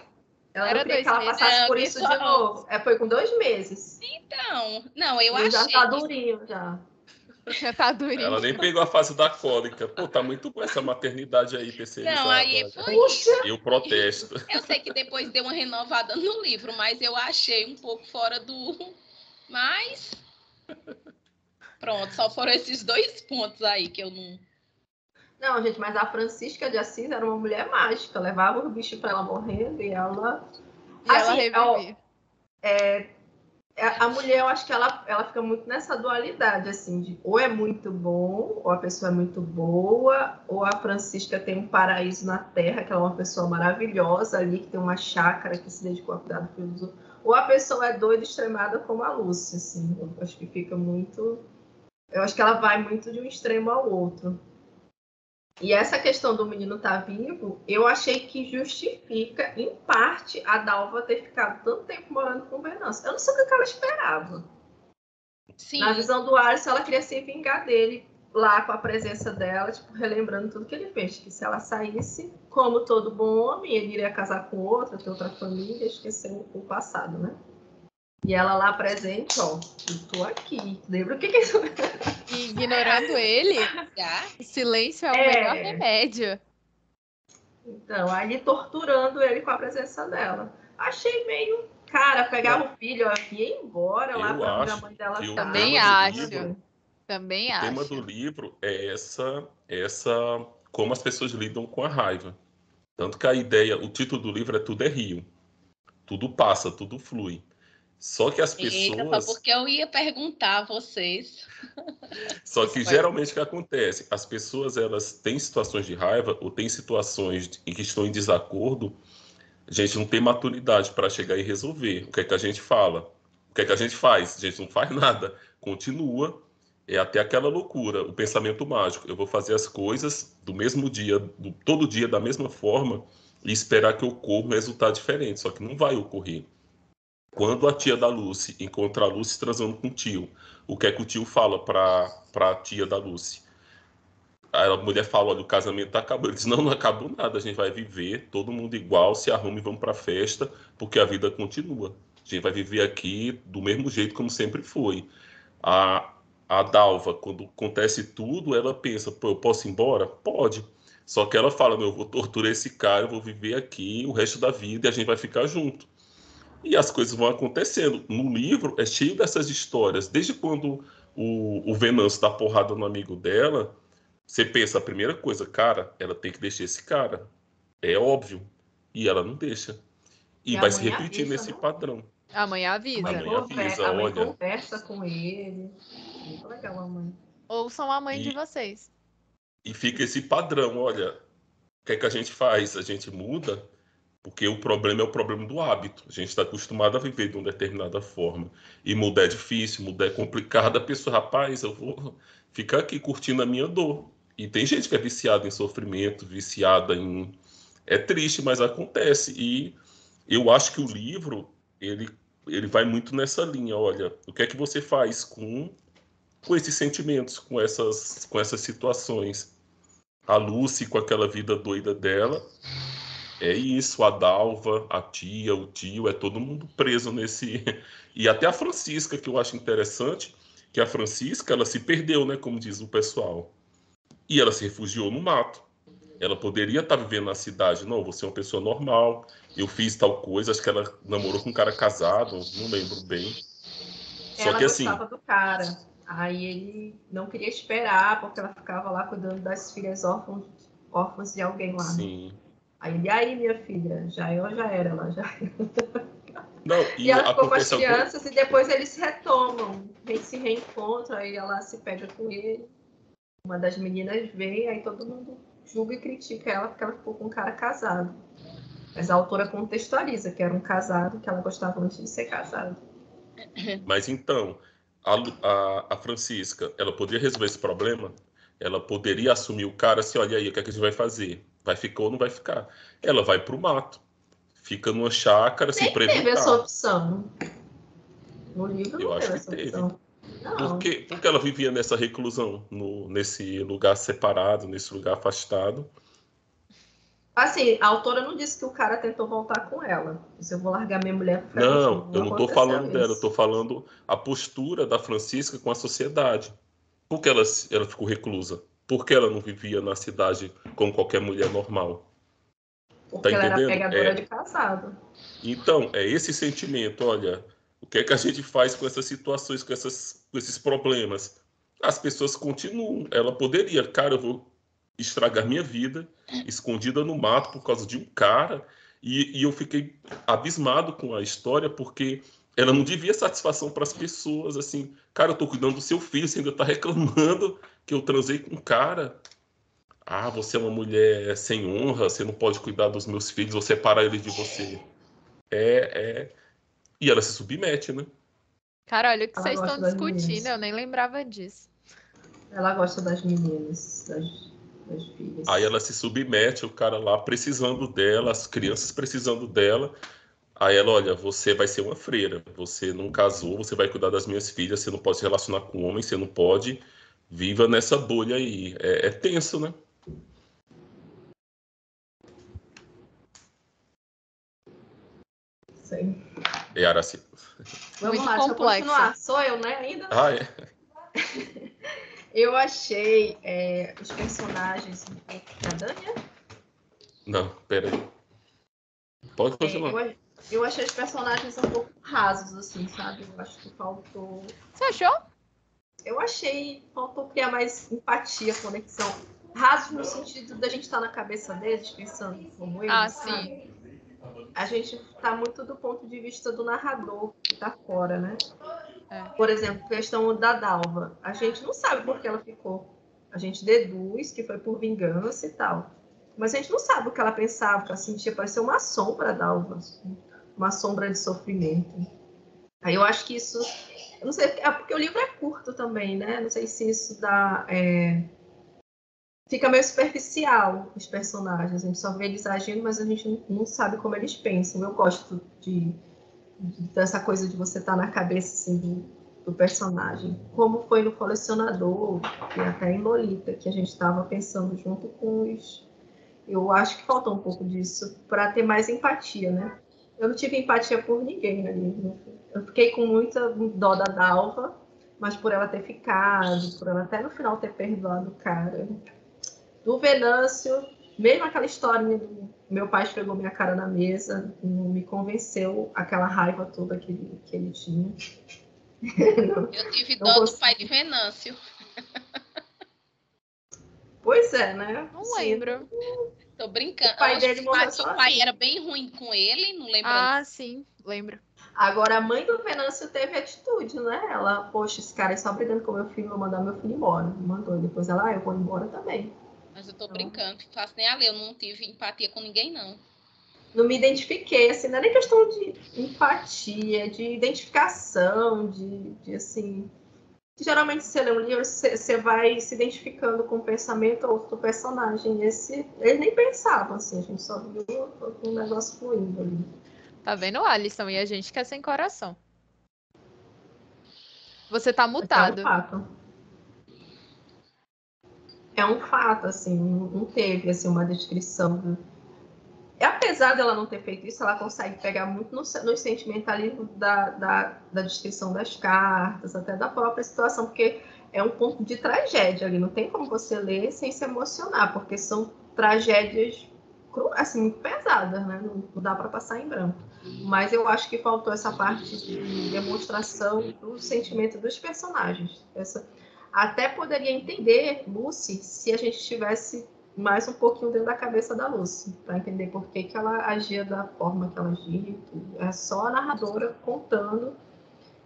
Ela Era não queria dois que ela meses. passasse Não, por que isso só- de novo. É, foi com dois meses. então, não, eu achei. já tá durinho já. Já tá durinho. Ela nem pegou a fase da cólica. Pô, tá muito bom essa maternidade aí, terceirizada. Não, aí foi Puxa! Eu protesto. Eu sei que depois deu uma renovada no livro, mas eu achei um pouco fora do. Mas. Pronto, só foram esses dois pontos aí que eu não. Não, gente, mas a Francisca de Assis era uma mulher mágica. Levava os bichos pra ela morrendo e ela. E ela Assim, ó, revivia. É, a mulher, eu acho que ela, ela fica muito nessa dualidade, assim, de ou é muito bom, ou a pessoa é muito boa, ou a Francisca tem um paraíso na Terra, que ela é uma pessoa maravilhosa ali, que tem uma chácara que se dedicou a cuidar do filho dos outros. Ou a pessoa é doida, extremada como a Lúcia, assim. Eu acho que fica muito Eu acho que ela vai muito de um extremo ao outro. E essa questão do menino estar tá vivo, eu achei que justifica, em parte, a Dalva ter ficado tanto tempo morando com o Venâncio. Eu não sei o que ela esperava. Sim. Na visão do Alisson, ela queria se vingar dele lá com a presença dela, tipo, relembrando tudo que ele fez. Que se ela saísse, como todo bom homem, ele iria casar com outra, ter outra família, esquecer o passado, né? E ela lá presente, ó, eu tô aqui. Lembra o que que é isso? ignorando ele, o silêncio é o é. melhor remédio. Então, aí torturando ele com a presença dela. Achei meio cara pegar o filho aqui e ir embora lá para onde a mãe dela tá. Também acho. Livro, Também acho. O tema do livro é essa, essa como as pessoas lidam com a raiva. Tanto que a ideia, o título do livro é Tudo é Rio. Tudo passa, tudo flui. Só que as pessoas. Eita, só porque eu ia perguntar a vocês. Só que geralmente o que acontece? As pessoas elas têm situações de raiva ou têm situações em que estão em desacordo. A gente não tem maturidade para chegar e resolver. O que é que a gente fala? O que é que a gente faz? A gente não faz nada. Continua. É até aquela loucura, o pensamento mágico. Eu vou fazer as coisas do mesmo dia, do, todo dia da mesma forma e esperar que ocorra um resultado diferente. Só que não vai ocorrer. Quando a tia da Lucy encontra a Lucy transando com o tio, o que é que o tio fala para a tia da Lucy? a mulher fala, olha, o casamento tá acabando. Ele diz, não, não acabou nada, a gente vai viver, todo mundo igual, se arruma e vamos para a festa, porque a vida continua. A gente vai viver aqui do mesmo jeito como sempre foi. A, a Dalva, quando acontece tudo, ela pensa, pô, eu posso ir embora? Pode. Só que ela fala, eu vou torturar esse cara, eu vou viver aqui o resto da vida e a gente vai ficar junto. E as coisas vão acontecendo. No livro é cheio dessas histórias. Desde quando o, o Venâncio dá porrada no amigo dela, você pensa a primeira coisa, cara, ela tem que deixar esse cara. É óbvio. E ela não deixa. E, e vai se repetir avisa, nesse não? padrão. A mãe avisa. A mãe avisa, a mãe olha. conversa com ele. Muito legal a mãe. Ouçam a mãe e, de vocês. E fica esse padrão, olha. O que é que a gente faz? A gente muda porque o problema é o problema do hábito. A gente está acostumado a viver de uma determinada forma. E mudar é difícil, mudar é complicado. A pessoa, rapaz, eu vou ficar aqui curtindo a minha dor. E tem gente que é viciada em sofrimento, viciada em. É triste, mas acontece. E eu acho que o livro, ele, ele vai muito nessa linha. Olha, o que é que você faz com, com esses sentimentos, com essas, com essas situações? A Lucy, com aquela vida doida dela, é isso, a Dalva, a tia, o tio, é todo mundo preso nesse. E até a Francisca, que eu acho interessante, que a Francisca, ela se perdeu, né, como diz o pessoal. E ela se refugiou no mato. Ela poderia estar vivendo na cidade, não, você é uma pessoa normal, eu fiz tal coisa, acho que ela namorou com um cara casado, não lembro bem. Ela Só que assim. do cara. Aí ele não queria esperar, porque ela ficava lá cuidando das filhas órfãs, órfãs de alguém lá. Né? Sim. Né? Aí, e aí, minha filha? Já eu já era, ela já Não, e, e ela ficou com as crianças e depois eles se retomam, eles se reencontram, aí ela se pega com ele. Uma das meninas vem, aí todo mundo julga e critica ela porque ela ficou com um cara casado. Mas a autora contextualiza que era um casado, que ela gostava antes de ser casado. Mas então, a, a, a Francisca, ela poderia resolver esse problema? Ela poderia assumir o cara assim, olha aí, o que, é que a gente vai fazer? Vai ficar ou não vai ficar. Ela vai para o mato. Fica numa chácara, se preventar. teve essa opção. No livro Eu acho que teve. Por que, porque ela vivia nessa reclusão, no, nesse lugar separado, nesse lugar afastado. Assim, a autora não disse que o cara tentou voltar com ela. Se eu vou largar minha mulher. Não, não eu não estou falando isso. dela, eu estou falando a postura da Francisca com a sociedade. Por que ela, ela ficou reclusa? Por que ela não vivia na cidade como qualquer mulher normal? Porque tá ela entendendo? era pegadora é... de casado. Então, é esse sentimento, olha, o que é que a gente faz com essas situações, com, essas, com esses problemas? As pessoas continuam. Ela poderia, cara, eu vou estragar minha vida, escondida no mato por causa de um cara. E, e eu fiquei abismado com a história, porque ela não devia satisfação para as pessoas, assim, cara, eu tô cuidando do seu filho, você ainda tá reclamando que eu transei com um cara. Ah, você é uma mulher sem honra, você não pode cuidar dos meus filhos, vou separar eles de você. É, é. E ela se submete, né? Cara, olha o que vocês estão discutindo, eu nem lembrava disso. Ela gosta das meninas, das, das filhas. Aí ela se submete, o cara lá precisando dela, as crianças precisando dela. Aí ela, olha, você vai ser uma freira, você não casou, você vai cuidar das minhas filhas, você não pode se relacionar com homem, você não pode, viva nessa bolha aí. É, é tenso, né? Sim. É Araci. Vamos Muito lá, deixa eu continuar. Sou eu, né, ainda? Ah, é. Eu achei é, os personagens da Dania. Não, peraí. Pode É, continuar. eu, eu achei os personagens um pouco rasos, assim, sabe? Eu acho que faltou. Você achou? Eu achei faltou criar mais empatia, conexão. Rasos no sentido da gente estar na cabeça deles, pensando como eles. Ah, sabe? sim. A gente está muito do ponto de vista do narrador que está fora, né? É. Por exemplo, questão da Dalva. A gente não sabe por que ela ficou. A gente deduz que foi por vingança e tal. Mas a gente não sabe o que ela pensava, o que ela sentia. Parecia uma sombra da Dalva. Uma sombra de sofrimento. Aí eu acho que isso. Eu não sei, é porque o livro é curto também, né? Não sei se isso dá. é, Fica meio superficial os personagens. A gente só vê eles agindo, mas a gente não- sabe como eles pensam. Eu gosto de, de- dessa coisa de você estar na cabeça assim, do, personagem. Como foi no Colecionador e até em Lolita, que a gente estava pensando junto com os. Eu acho que faltou um pouco disso para ter mais empatia, né? Eu não tive empatia por ninguém ali. Eu fiquei com muita dó da Dalva, mas por ela ter ficado, por ela até no final ter perdoado o cara. Do Venâncio, mesmo aquela historinha do meu pai esfregou minha cara na mesa, não me convenceu aquela raiva toda que ele, que ele tinha. Eu tive dó do pai de Venâncio. Pois é, né? Não Sim. lembro. Tô brincando. O pai acho dele o morreu o sozinho. pai era bem ruim com ele, não lembro. Ah, sim, lembro. Agora, a mãe do Venâncio teve atitude, né? Ela, poxa, esse cara é só brigando com meu filho, vou mandar meu filho embora. Mandou. E depois ela, ah, eu vou embora também. Mas eu tô Não. brincando, não faço nem a ler, eu não tive empatia com ninguém, não. Não me identifiquei, assim, não é nem questão de empatia, de identificação, de, de assim. Geralmente, você lê um livro, você, vai se identificando com o pensamento ou do personagem. Esse, ele nem pensava, assim, a gente só viu um negócio fluindo ali. Tá vendo, Alisson? E a gente quer sem coração. Você tá É um mutado. fato. É um fato, assim, não não teve assim, uma descrição. Apesar dela não ter feito isso, ela consegue pegar muito no, se- no sentimentalismo da, da, da descrição das cartas, até da própria situação, porque é um ponto de tragédia ali. Não tem como você ler sem se emocionar, porque são tragédias assim, muito pesadas, né? Não, não dá para passar em branco. Mas eu acho que faltou essa parte de demonstração do sentimento dos personagens. Essa, até poderia entender Lucy se a gente tivesse mais um pouquinho dentro da cabeça da Lucy, para entender por que, que ela agia da forma que ela agia. É só a narradora contando.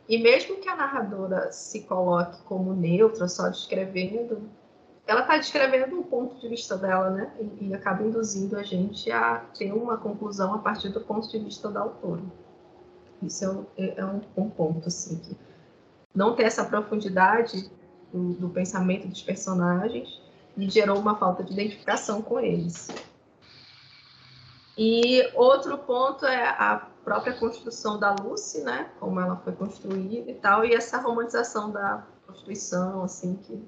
E mesmo que a narradora se coloque como neutra, só descrevendo, ela está descrevendo o ponto de vista dela, né? E, e acaba induzindo a gente a ter uma conclusão a partir do ponto de vista da autora. Isso é, um- é um, um ponto, assim, que não ter essa profundidade do, do pensamento dos personagens e gerou uma falta de identificação com eles. E outro ponto é a própria construção da Lucy, né? Como ela foi construída e tal, e essa romantização da prostituição, assim, que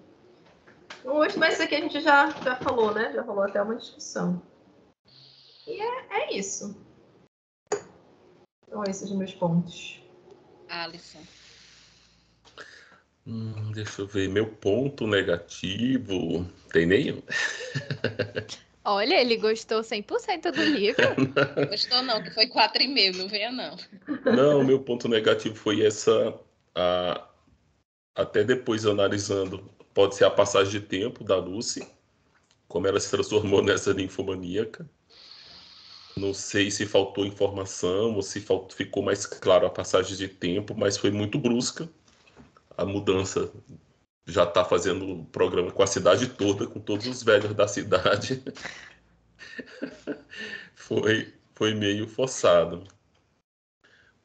Hoje, mas isso aqui a gente já, já falou, né? Já rolou até uma discussão. E é, é isso. Então, esses meus pontos. Alisson. Hum, deixa eu ver. Meu ponto negativo. Tem nenhum? Olha, ele gostou 100% do livro. Gostou não, que foi 4,5, não venha não. Não, meu ponto negativo foi essa. a- até depois analisando, pode ser a passagem de tempo da Lucy, como ela se transformou nessa ninfomaníaca. Não sei se faltou informação ou se falt- ficou mais claro a passagem de tempo, mas foi muito brusca a mudança. Já está fazendo o programa com a cidade toda, com todos os velhos da cidade. foi, foi meio forçado.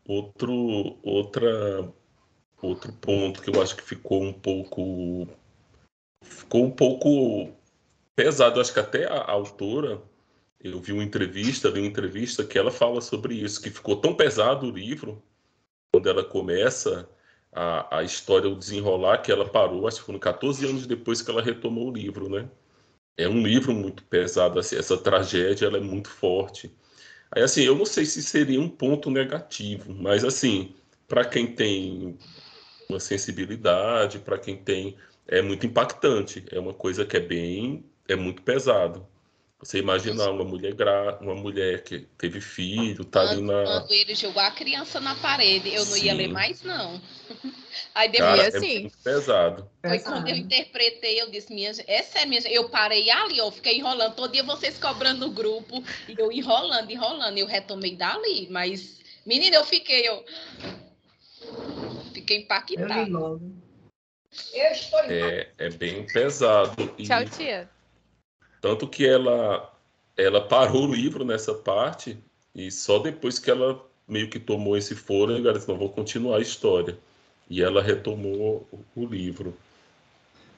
Outro, outra, outro ponto que eu acho que ficou um pouco ficou um pouco pesado. Acho que até a, a autora, eu vi uma entrevista, li uma entrevista que ela fala sobre isso, que ficou tão pesado o livro, quando ela começa a, a história, o desenrolar, que ela parou, acho que foram 14 anos depois que ela retomou o livro, né? É um livro muito pesado, assim, essa tragédia ela é muito forte. Aí, assim, eu não sei se seria um ponto negativo, mas, assim, para quem tem uma sensibilidade, para quem tem. É muito impactante. É uma coisa que é bem. É muito pesado. Você imaginar uma mulher gra... uma mulher que teve filho, tá ali na. Quando ele jogou a criança na parede, eu não Sim. ia ler mais, não. Aí depois Cara, assim. É pesado. Foi quando eu interpretei, eu disse, minha é sério, minha eu parei ali, eu fiquei enrolando, todo dia vocês cobrando no grupo, e eu enrolando, enrolando, eu retomei dali, mas, menina, eu fiquei, eu fiquei impactada. Eu, eu estou é, é bem pesado. E... Tchau, tia. Tanto que ela, ela parou o livro nessa parte, e só depois que ela meio que tomou esse fôlego, ela disse, não, vou continuar a história. E ela retomou o livro.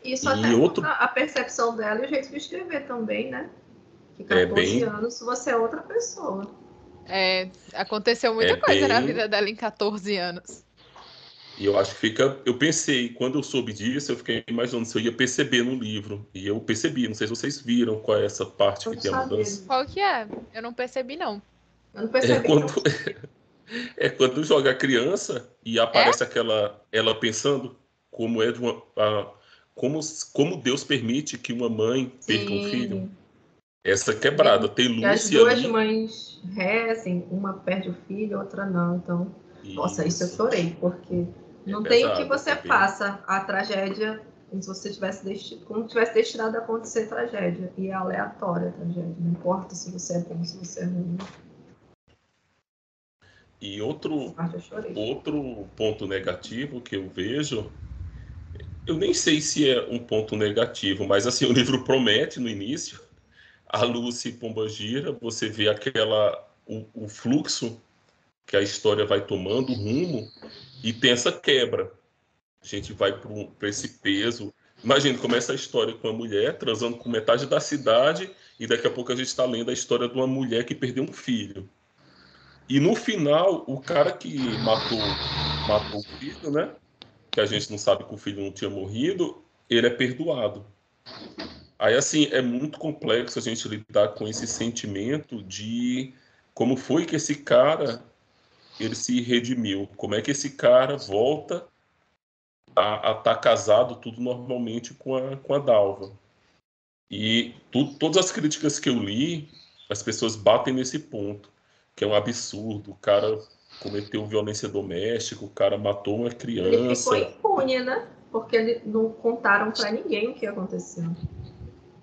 Isso e até outro... a percepção dela e o jeito de escrever também, né? Que 14 é bem... anos você é outra pessoa. É, aconteceu muita é coisa bem... na vida dela em 14 anos. E eu acho que fica. Eu pensei, quando eu soube disso, eu fiquei imaginando se eu ia perceber no livro. E eu percebi, não sei se vocês viram qual é essa parte eu que tem a mudança. Qual que é? Eu não percebi, não. Eu não percebi. É quando... É quando joga a criança e aparece é? aquela ela pensando como é de uma a, como como Deus permite que uma mãe perca um filho. Essa quebrada tem Lúcia. as duas ali. mães rezem, uma perde o filho, outra não. Então, isso. nossa, isso eu chorei porque não é tem o que você é faça a tragédia se você tivesse destinado, como tivesse destinado a acontecer tragédia e é aleatória a tragédia. Não importa se você é bom, se você é ruim. E outro, outro ponto negativo que eu vejo, eu nem sei se é um ponto negativo, mas assim, o livro promete no início, a Lucy Pombagira, você vê aquela, o, o fluxo que a história vai tomando, o rumo, e tem essa quebra. A gente vai para esse peso. Imagina, começa a história com uma mulher transando com metade da cidade, e daqui a pouco a gente está lendo a história de uma mulher que perdeu um filho. E no final, o cara que matou, matou o filho, né? Que a gente não sabe que o filho não tinha morrido, ele é perdoado. Aí, assim, é muito complexo a gente lidar com esse sentimento de como foi que esse cara ele se redimiu, como é que esse cara volta a estar tá casado tudo normalmente com a, com a Dalva. E tu, todas as críticas que eu li, as pessoas batem nesse ponto que é um absurdo. O cara cometeu violência doméstica, o cara matou uma criança. Ele ficou impune, né? Porque ele não contaram para ninguém o que aconteceu.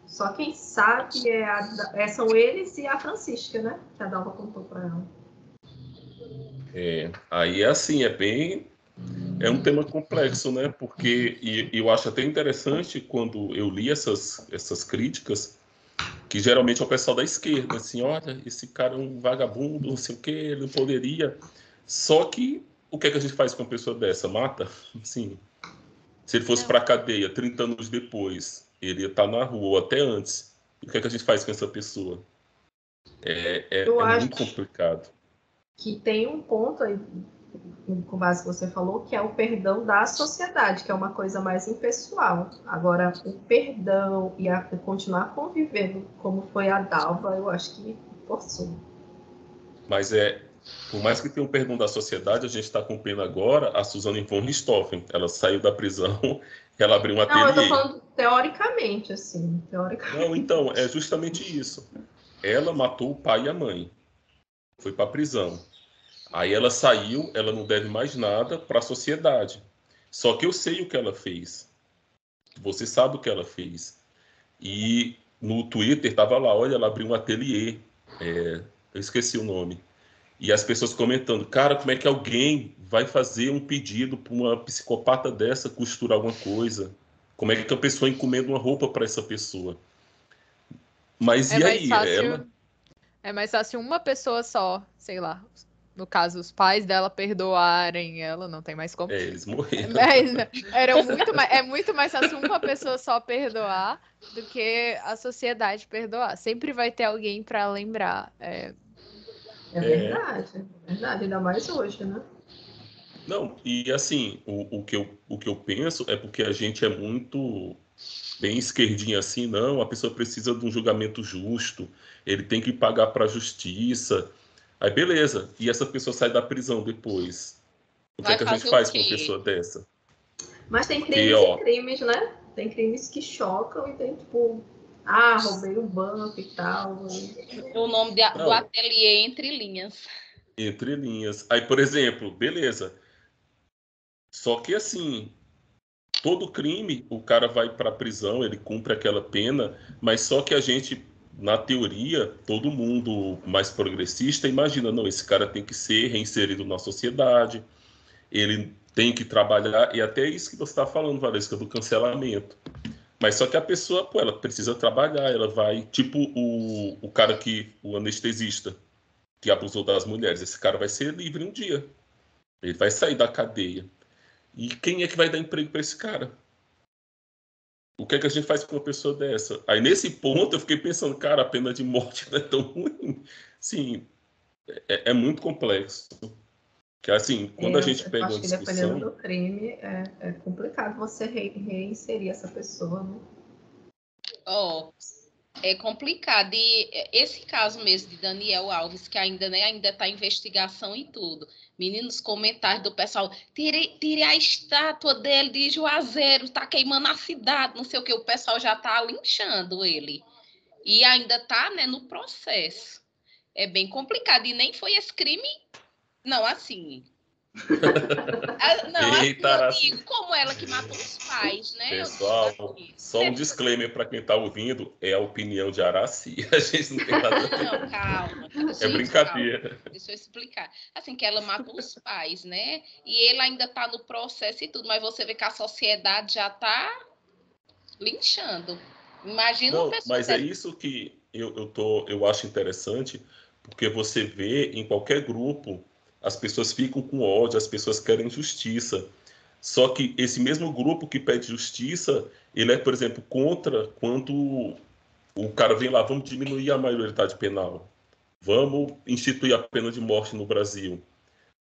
Só quem sabe é, a, é são eles e a Francisca, né? Que a Dalva contou para ela. É, aí é assim, é bem. É um tema complexo, né? Porque e, eu acho até interessante quando eu li essas, essas críticas, que geralmente é o pessoal da esquerda, assim, olha, esse cara é um vagabundo, não sei o que, ele não poderia. Só que o que, é que a gente faz com uma pessoa dessa? Mata? Sim. Se ele fosse para a cadeia 30 anos depois, ele ia estar tá na rua, ou até antes. O que, é que a gente faz com essa pessoa? É, é, é muito complicado. Que tem um ponto aí com base que você falou, que é o perdão da sociedade, que é uma coisa mais impessoal. Agora, o perdão e a, continuar convivendo como foi a Dalva, eu acho que forçou. Mas é, por mais que tenha um perdão da sociedade, a gente está cumprindo agora a Suzane von Richthofen. Ela saiu da prisão, ela abriu um ateliê. Não, eu estou falando teoricamente, assim. Teoricamente. Não, então, é justamente isso. Ela matou o pai e a mãe. Foi para a prisão Aí ela saiu, ela não deve mais nada para a sociedade. Só que eu sei o que ela fez. Você sabe o que ela fez. E no Twitter tava lá, olha, ela abriu um ateliê. É, eu esqueci o nome. E as pessoas comentando, cara, como é que alguém vai fazer um pedido para uma psicopata dessa costurar alguma coisa? Como é que a pessoa encomenda uma roupa para essa pessoa? Mas é e aí? Fácil, ela... É mais fácil uma pessoa só, sei lá, no caso, os pais dela perdoarem ela, não tem mais como. É, eles morreram. Mas era muito mais, é muito mais fácil uma pessoa só perdoar do que a sociedade perdoar. Sempre vai ter alguém para lembrar. É... é verdade, é verdade, ainda mais hoje, né? Não, e assim, o, o, que eu, o que eu penso é porque a gente é muito bem esquerdinha assim, não, a pessoa precisa de um julgamento justo, ele tem que pagar para a justiça. Aí beleza, e essa pessoa sai da prisão depois. O que, é que a gente faz com uma pessoa dessa? Mas tem crimes Porque, ó, e crimes, né? Tem crimes que chocam e tem tipo, ah, roubei um banco e tal. O nome de, do ateliê entre linhas. Entre linhas. Aí, por exemplo, beleza. Só que assim, todo crime, o cara vai para a prisão, ele cumpre aquela pena, mas só que a gente, na teoria, todo mundo mais progressista imagina, não, esse cara tem que ser reinserido na sociedade, ele tem que trabalhar, e até isso que você está falando, Valesca, do cancelamento. Mas só que a pessoa, pô, ela precisa trabalhar, ela vai, tipo o, o cara que, o anestesista, que abusou das mulheres, esse cara vai ser livre um dia. Ele vai sair da cadeia. E quem é que vai dar emprego para esse cara? O que é que a gente faz com uma pessoa dessa? Aí nesse ponto eu fiquei pensando, cara, a pena de morte não é tão ruim. Sim, é, é muito complexo. Que assim, quando a gente pega acho uma discussão... dependendo do crime, é, é complicado você re reinserir essa pessoa, né? Oh, é complicado. E esse caso mesmo de Daniel Alves, que ainda né, ainda está em investigação e tudo. Meninos, comentários do pessoal, tirei a estátua dele de Juazeiro, tá queimando a cidade, não sei o que, o pessoal já tá linchando ele. E ainda tá, né, no processo. É bem complicado, e nem foi esse crime, não, assim, ah, não, Eita, assim, eu digo, como ela que matou os pais, né? Pessoal, assim, só um disclaimer para quem está ouvindo, é a opinião de Araci. A gente não tem nada. Não, calma. É gente, brincadeira. Calma. Deixa eu explicar. Assim, que ela matou os pais, né? E ele ainda está no processo e tudo, mas você vê que a sociedade já está linchando. Imagina não, Mas é isso que eu, eu, tô, eu acho interessante, porque você vê em qualquer grupo as pessoas ficam com ódio, as pessoas querem justiça. Só que esse mesmo grupo que pede justiça, ele é, por exemplo, contra quando o cara vem lá, vamos diminuir a maioridade penal, vamos instituir a pena de morte no Brasil.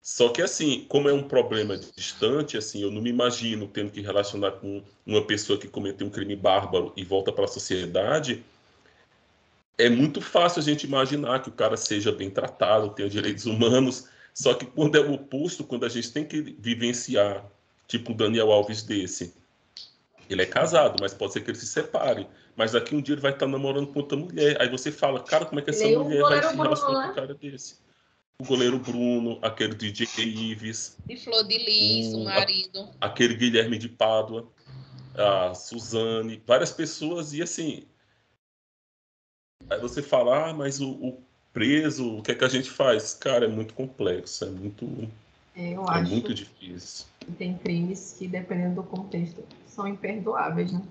Só que assim, como é um problema distante, assim, eu não me imagino tendo que relacionar com uma pessoa que cometeu um crime bárbaro e volta para a sociedade. É muito fácil a gente imaginar que o cara seja bem tratado, tenha direitos humanos, só que quando é o oposto, quando a gente tem que vivenciar, tipo o Daniel Alves desse, ele é casado, mas pode ser que ele se separe. Mas daqui um dia ele vai estar namorando com outra mulher. Aí você fala, cara, como é que essa ele mulher vai se relacionar com um cara desse? O goleiro Bruno, aquele DJ Ives. De Flor de Lis, o, o marido. A, aquele Guilherme de Pádua, a Suzane, várias pessoas. E assim. Aí você fala, ah, mas o, o preso, o que é que a gente faz? Cara, é muito complexo, é muito, é, eu é acho muito difícil. Que tem crimes que, dependendo do contexto, são imperdoáveis, né?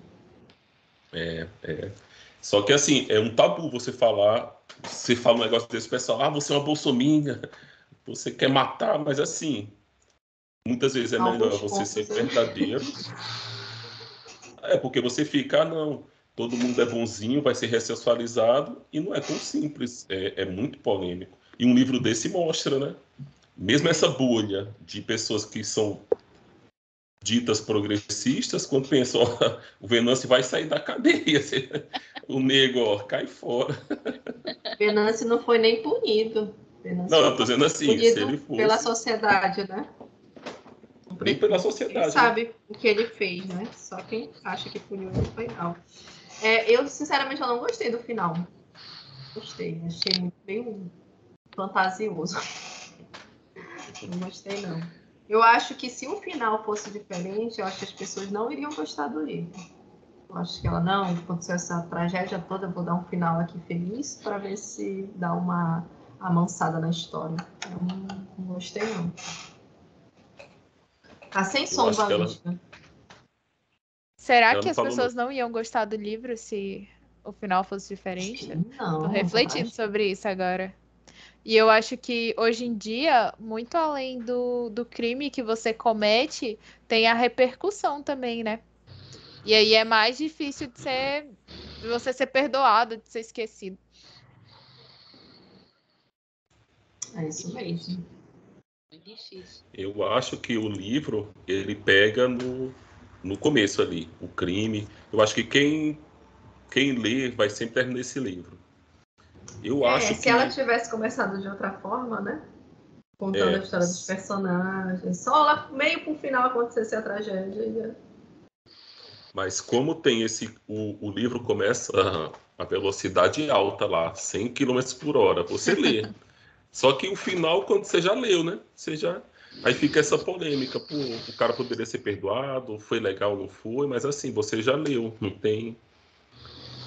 É, é. Só que assim, é um tabu você falar, você fala um negócio desse pessoal, ah, você é uma bolsominha, você quer matar, mas assim, muitas vezes é melhor você ser né? verdadeiro. É, porque você fica, ah, não, todo mundo é bonzinho, vai ser ressexualizado, e não é tão simples, é, é muito polêmico. E um livro desse mostra, né? Mesmo essa bolha de pessoas que são ditas progressistas, quando pensam, ó, o Venâncio vai sair da cadeia, o nego ó, cai fora. Venâncio não foi nem punido. Venâncio não, eu tô dizendo assim, se ele fosse... Pela sociedade, né? Nem pela sociedade. Quem né? sabe o que ele fez, né? Só quem acha que puniu ele foi não. É, eu, sinceramente, eu não gostei do final. Gostei, achei bem fantasioso. Não gostei, não. Eu acho que se o final fosse diferente, eu acho que as pessoas não iriam gostar do livro. Eu acho que ela, não, aconteceu essa tragédia toda, eu vou dar um final aqui feliz para ver se dá uma amansada na história. Eu não, não gostei, não. Tá sem som, Valesca. Ela... Será que as pessoas não iam gostar do livro se o final fosse diferente? Não. Tô refletindo sobre isso agora. E eu acho que hoje em dia, muito além do, do crime que você comete, tem a repercussão também, né? E aí é mais difícil de ser de você ser perdoado, de ser esquecido. É isso mesmo. É difícil. Eu acho que o livro ele pega no, no começo ali, o crime. Eu acho que quem quem lê vai sempre terminar esse livro. Eu é, acho se que... ela tivesse começado de outra forma, né? Contando é. a história dos personagens. Só lá meio pro final acontecesse a tragédia. Mas como tem esse. O, o livro começa a, a velocidade alta lá, 100 km por hora, você lê. Só que o final, quando você já leu, né? Você já. Aí fica essa polêmica, pô, o cara poderia ser perdoado, foi legal, não foi, mas assim, você já leu, não tem.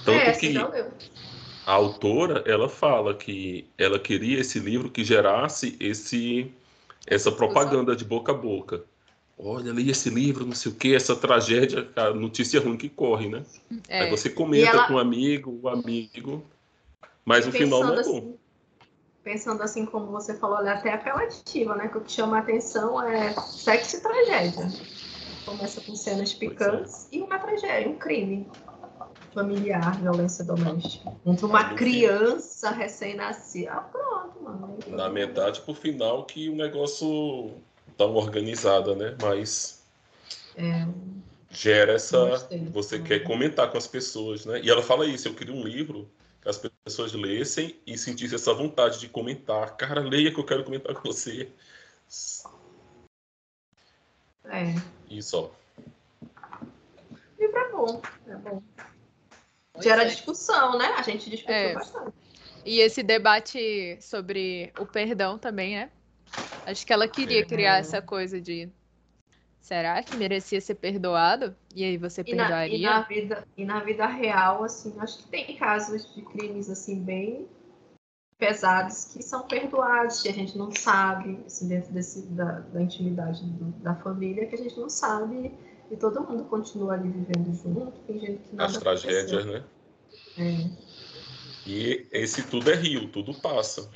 Tanto é, que. A autora ela fala que ela queria esse livro que gerasse esse essa propaganda de boca a boca. Olha, li esse livro, não sei o que, essa tragédia, a notícia ruim que corre, né? É. Aí você comenta ela... com um amigo, o um amigo, mas o final não é bom. Assim, pensando assim como você falou, ela é até apelativa, né? Que o que chama a atenção é sexo e tragédia. Começa com cenas picantes e uma tragédia, um crime familiar, violência doméstica. Contra uma criança recém-nascida. Ah, pronto, mano. Na metade pro final que o negócio tão organizado, né? Mas é, gera essa. Você quer comentar com as pessoas, né? E ela fala isso, eu queria um livro que as pessoas lessem e sentissem essa vontade de comentar. Cara, leia que eu quero comentar com você. É. Isso, ó. Livro é bom, é bom. Gera é. discussão, né? A gente discutiu é. bastante. E esse debate sobre o perdão também, né? Acho que ela queria é. criar essa coisa de será que merecia ser perdoado? E aí você e perdoaria? Na, e, na vida, e na vida real, assim, acho que tem casos de crimes assim bem pesados que são perdoados, que a gente não sabe, assim, dentro desse, da, da intimidade do, da família, que a gente não sabe e todo mundo continua ali vivendo junto, fingindo que nada As tragédias, aconteceu. né? É. E esse tudo é rio, tudo passa.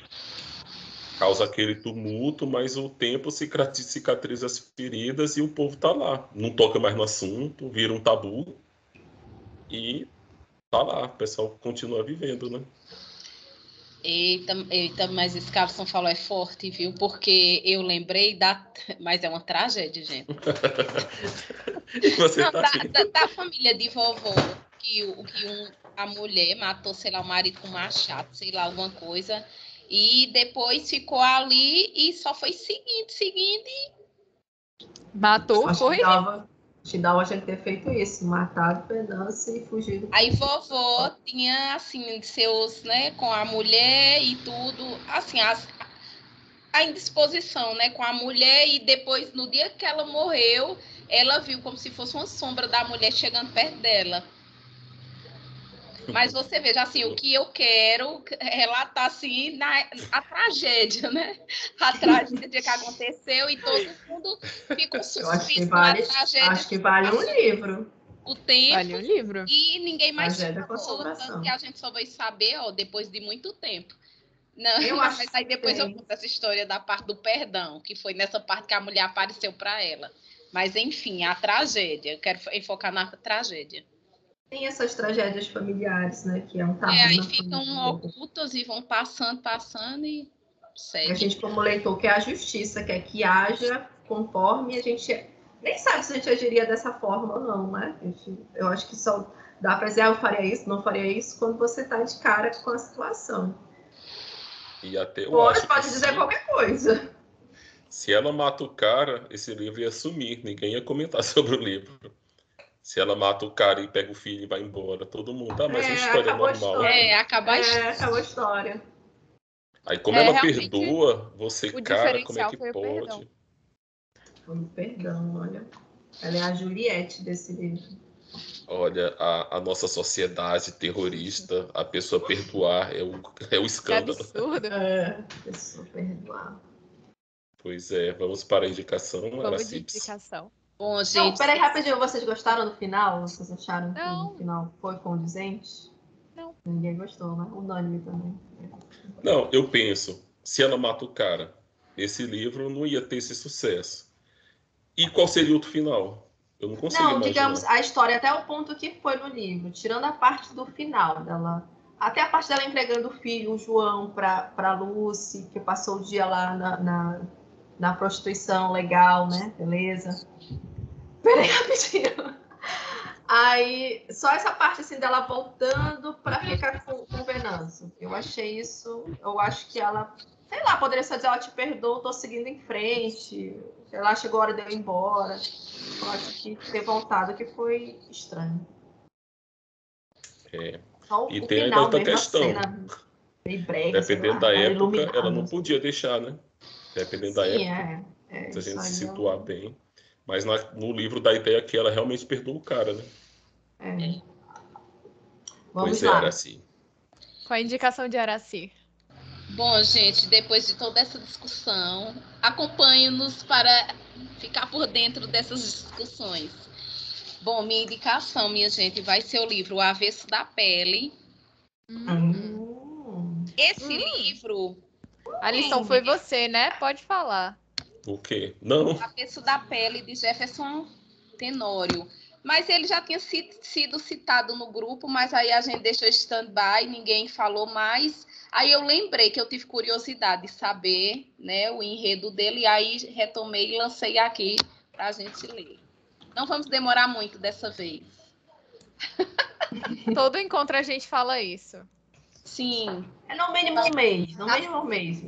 Causa aquele tumulto, mas o tempo cicatriza as feridas e o povo tá lá. Não toca mais no assunto, vira um tabu. E tá lá, o pessoal continua vivendo, né? Eita, eita, mas esse a falou é forte, viu? Porque eu lembrei da. Mas é uma tragédia, gente. Não, tá da, da, da, família de vovô, que, que um, a mulher matou, sei lá, o marido com machado, sei lá, alguma coisa. E depois ficou ali e só foi seguindo, seguindo e. Matou, foi? Te dava a gente ter feito isso, matado pedaço e fugido. Aí vovó tinha, assim, seus, né, com a mulher e tudo, assim, as, a indisposição, né, com a mulher e depois, no dia que ela morreu, ela viu como se fosse uma sombra da mulher chegando perto dela. Mas você veja assim, o que eu quero relatar assim na a tragédia, né? A tragédia que aconteceu e todo mundo ficou suspeito vale, tragédia. Acho que vale um livro. O tempo. Vale um livro. E ninguém mais falou, que a gente só vai saber, ó, depois de muito tempo. Não, eu mas acho aí depois eu conto essa história da parte do perdão, que foi nessa parte que a mulher apareceu para ela. Mas enfim, a tragédia. Eu quero enfocar na tragédia. Tem essas tragédias familiares, né? Que é um tabu. É, aí ficam família. ocultas e vão passando, passando e segue. A gente, como leitor, quer a justiça, quer que haja conforme a gente. Nem sabe se a gente agiria dessa forma ou não, né? Gente, eu acho que só dá para dizer, ah, eu faria isso, não faria isso, quando você está de cara com a situação. E até eu pode, pode dizer qualquer coisa. Se ela mata o cara, esse livro ia sumir, ninguém ia comentar sobre o livro. Se ela mata o cara e pega o filho e vai embora, todo mundo. Ah, mas é, é história normal. História. É, acaba a história. É, acabou a história. Aí, como é, ela perdoa, você, cara, como é que pode? Foi o perdão, olha. Ela é a Juliette desse livro. Olha, a, a nossa sociedade terrorista, a pessoa perdoar é o, é o escândalo. Que absurdo. É, a pessoa perdoar. Pois é, vamos para a indicação. Vamos de indicação. Bom, gente. Não, peraí, rapidinho. Vocês gostaram do final? Vocês acharam que o final foi condizente? Não. Ninguém gostou, né? Unânime também. Não, eu penso. se ela mata o cara, esse livro não ia ter esse sucesso. E qual seria o outro final? Eu não consigo Não, imaginar. digamos, a história até o ponto que foi no livro, tirando a parte do final dela. Até a parte dela entregando o filho, o João, para Lucy, que passou o dia lá na, na, na prostituição legal, né? Beleza. Peraí, rapidinho. Aí, só essa parte assim dela voltando para ficar com, com o Venâncio. Eu achei isso. Eu acho que ela, sei lá, poderia só dizer: Ó, te perdoo, tô seguindo em frente. Sei lá, chegou a hora de eu ir embora. Eu acho que ter voltado que foi estranho. É. Só E tem ainda outra questão. cena sei Dependendo lá, da ela época, ela não podia deixar, né? Dependendo da Sim, época, é. é, se a gente se situar bem. Mas na- no livro dá a ideia que ela realmente perdoa o cara, né? é. Vamos pois é, lá. era assim. Com a indicação de Araci. Bom, gente, depois de toda essa discussão, acompanhe-nos para ficar por dentro dessas discussões. Bom, minha indicação, minha gente, vai ser o livro O Avesso da Pele. Hum. Esse Hum. livro, A lição foi você, né? Pode falar. O quê? Não. O Avesso da Pele, de Jefferson Tenório. Mas ele já tinha si- sido citado no grupo, mas aí a gente deixou stand-by, ninguém falou mais. Aí eu lembrei que eu tive curiosidade de saber né, o enredo dele, e aí retomei e lancei aqui para a gente ler. Não vamos demorar muito dessa vez. Todo encontro a gente fala isso. Sim, É no mínimo um mês. No mínimo um mês.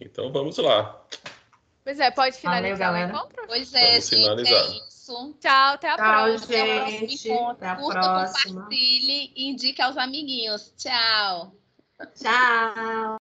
Então vamos lá. Pois é, pode Valeu, finalizar o galera. encontro? pois é, Vamos gente, finalizar. é isso. Tchau, até a Tchau, próxima. Até o próximo gente. encontro. Até a Curta, próxima. compartilhe e indique aos amiguinhos. Tchau. Tchau.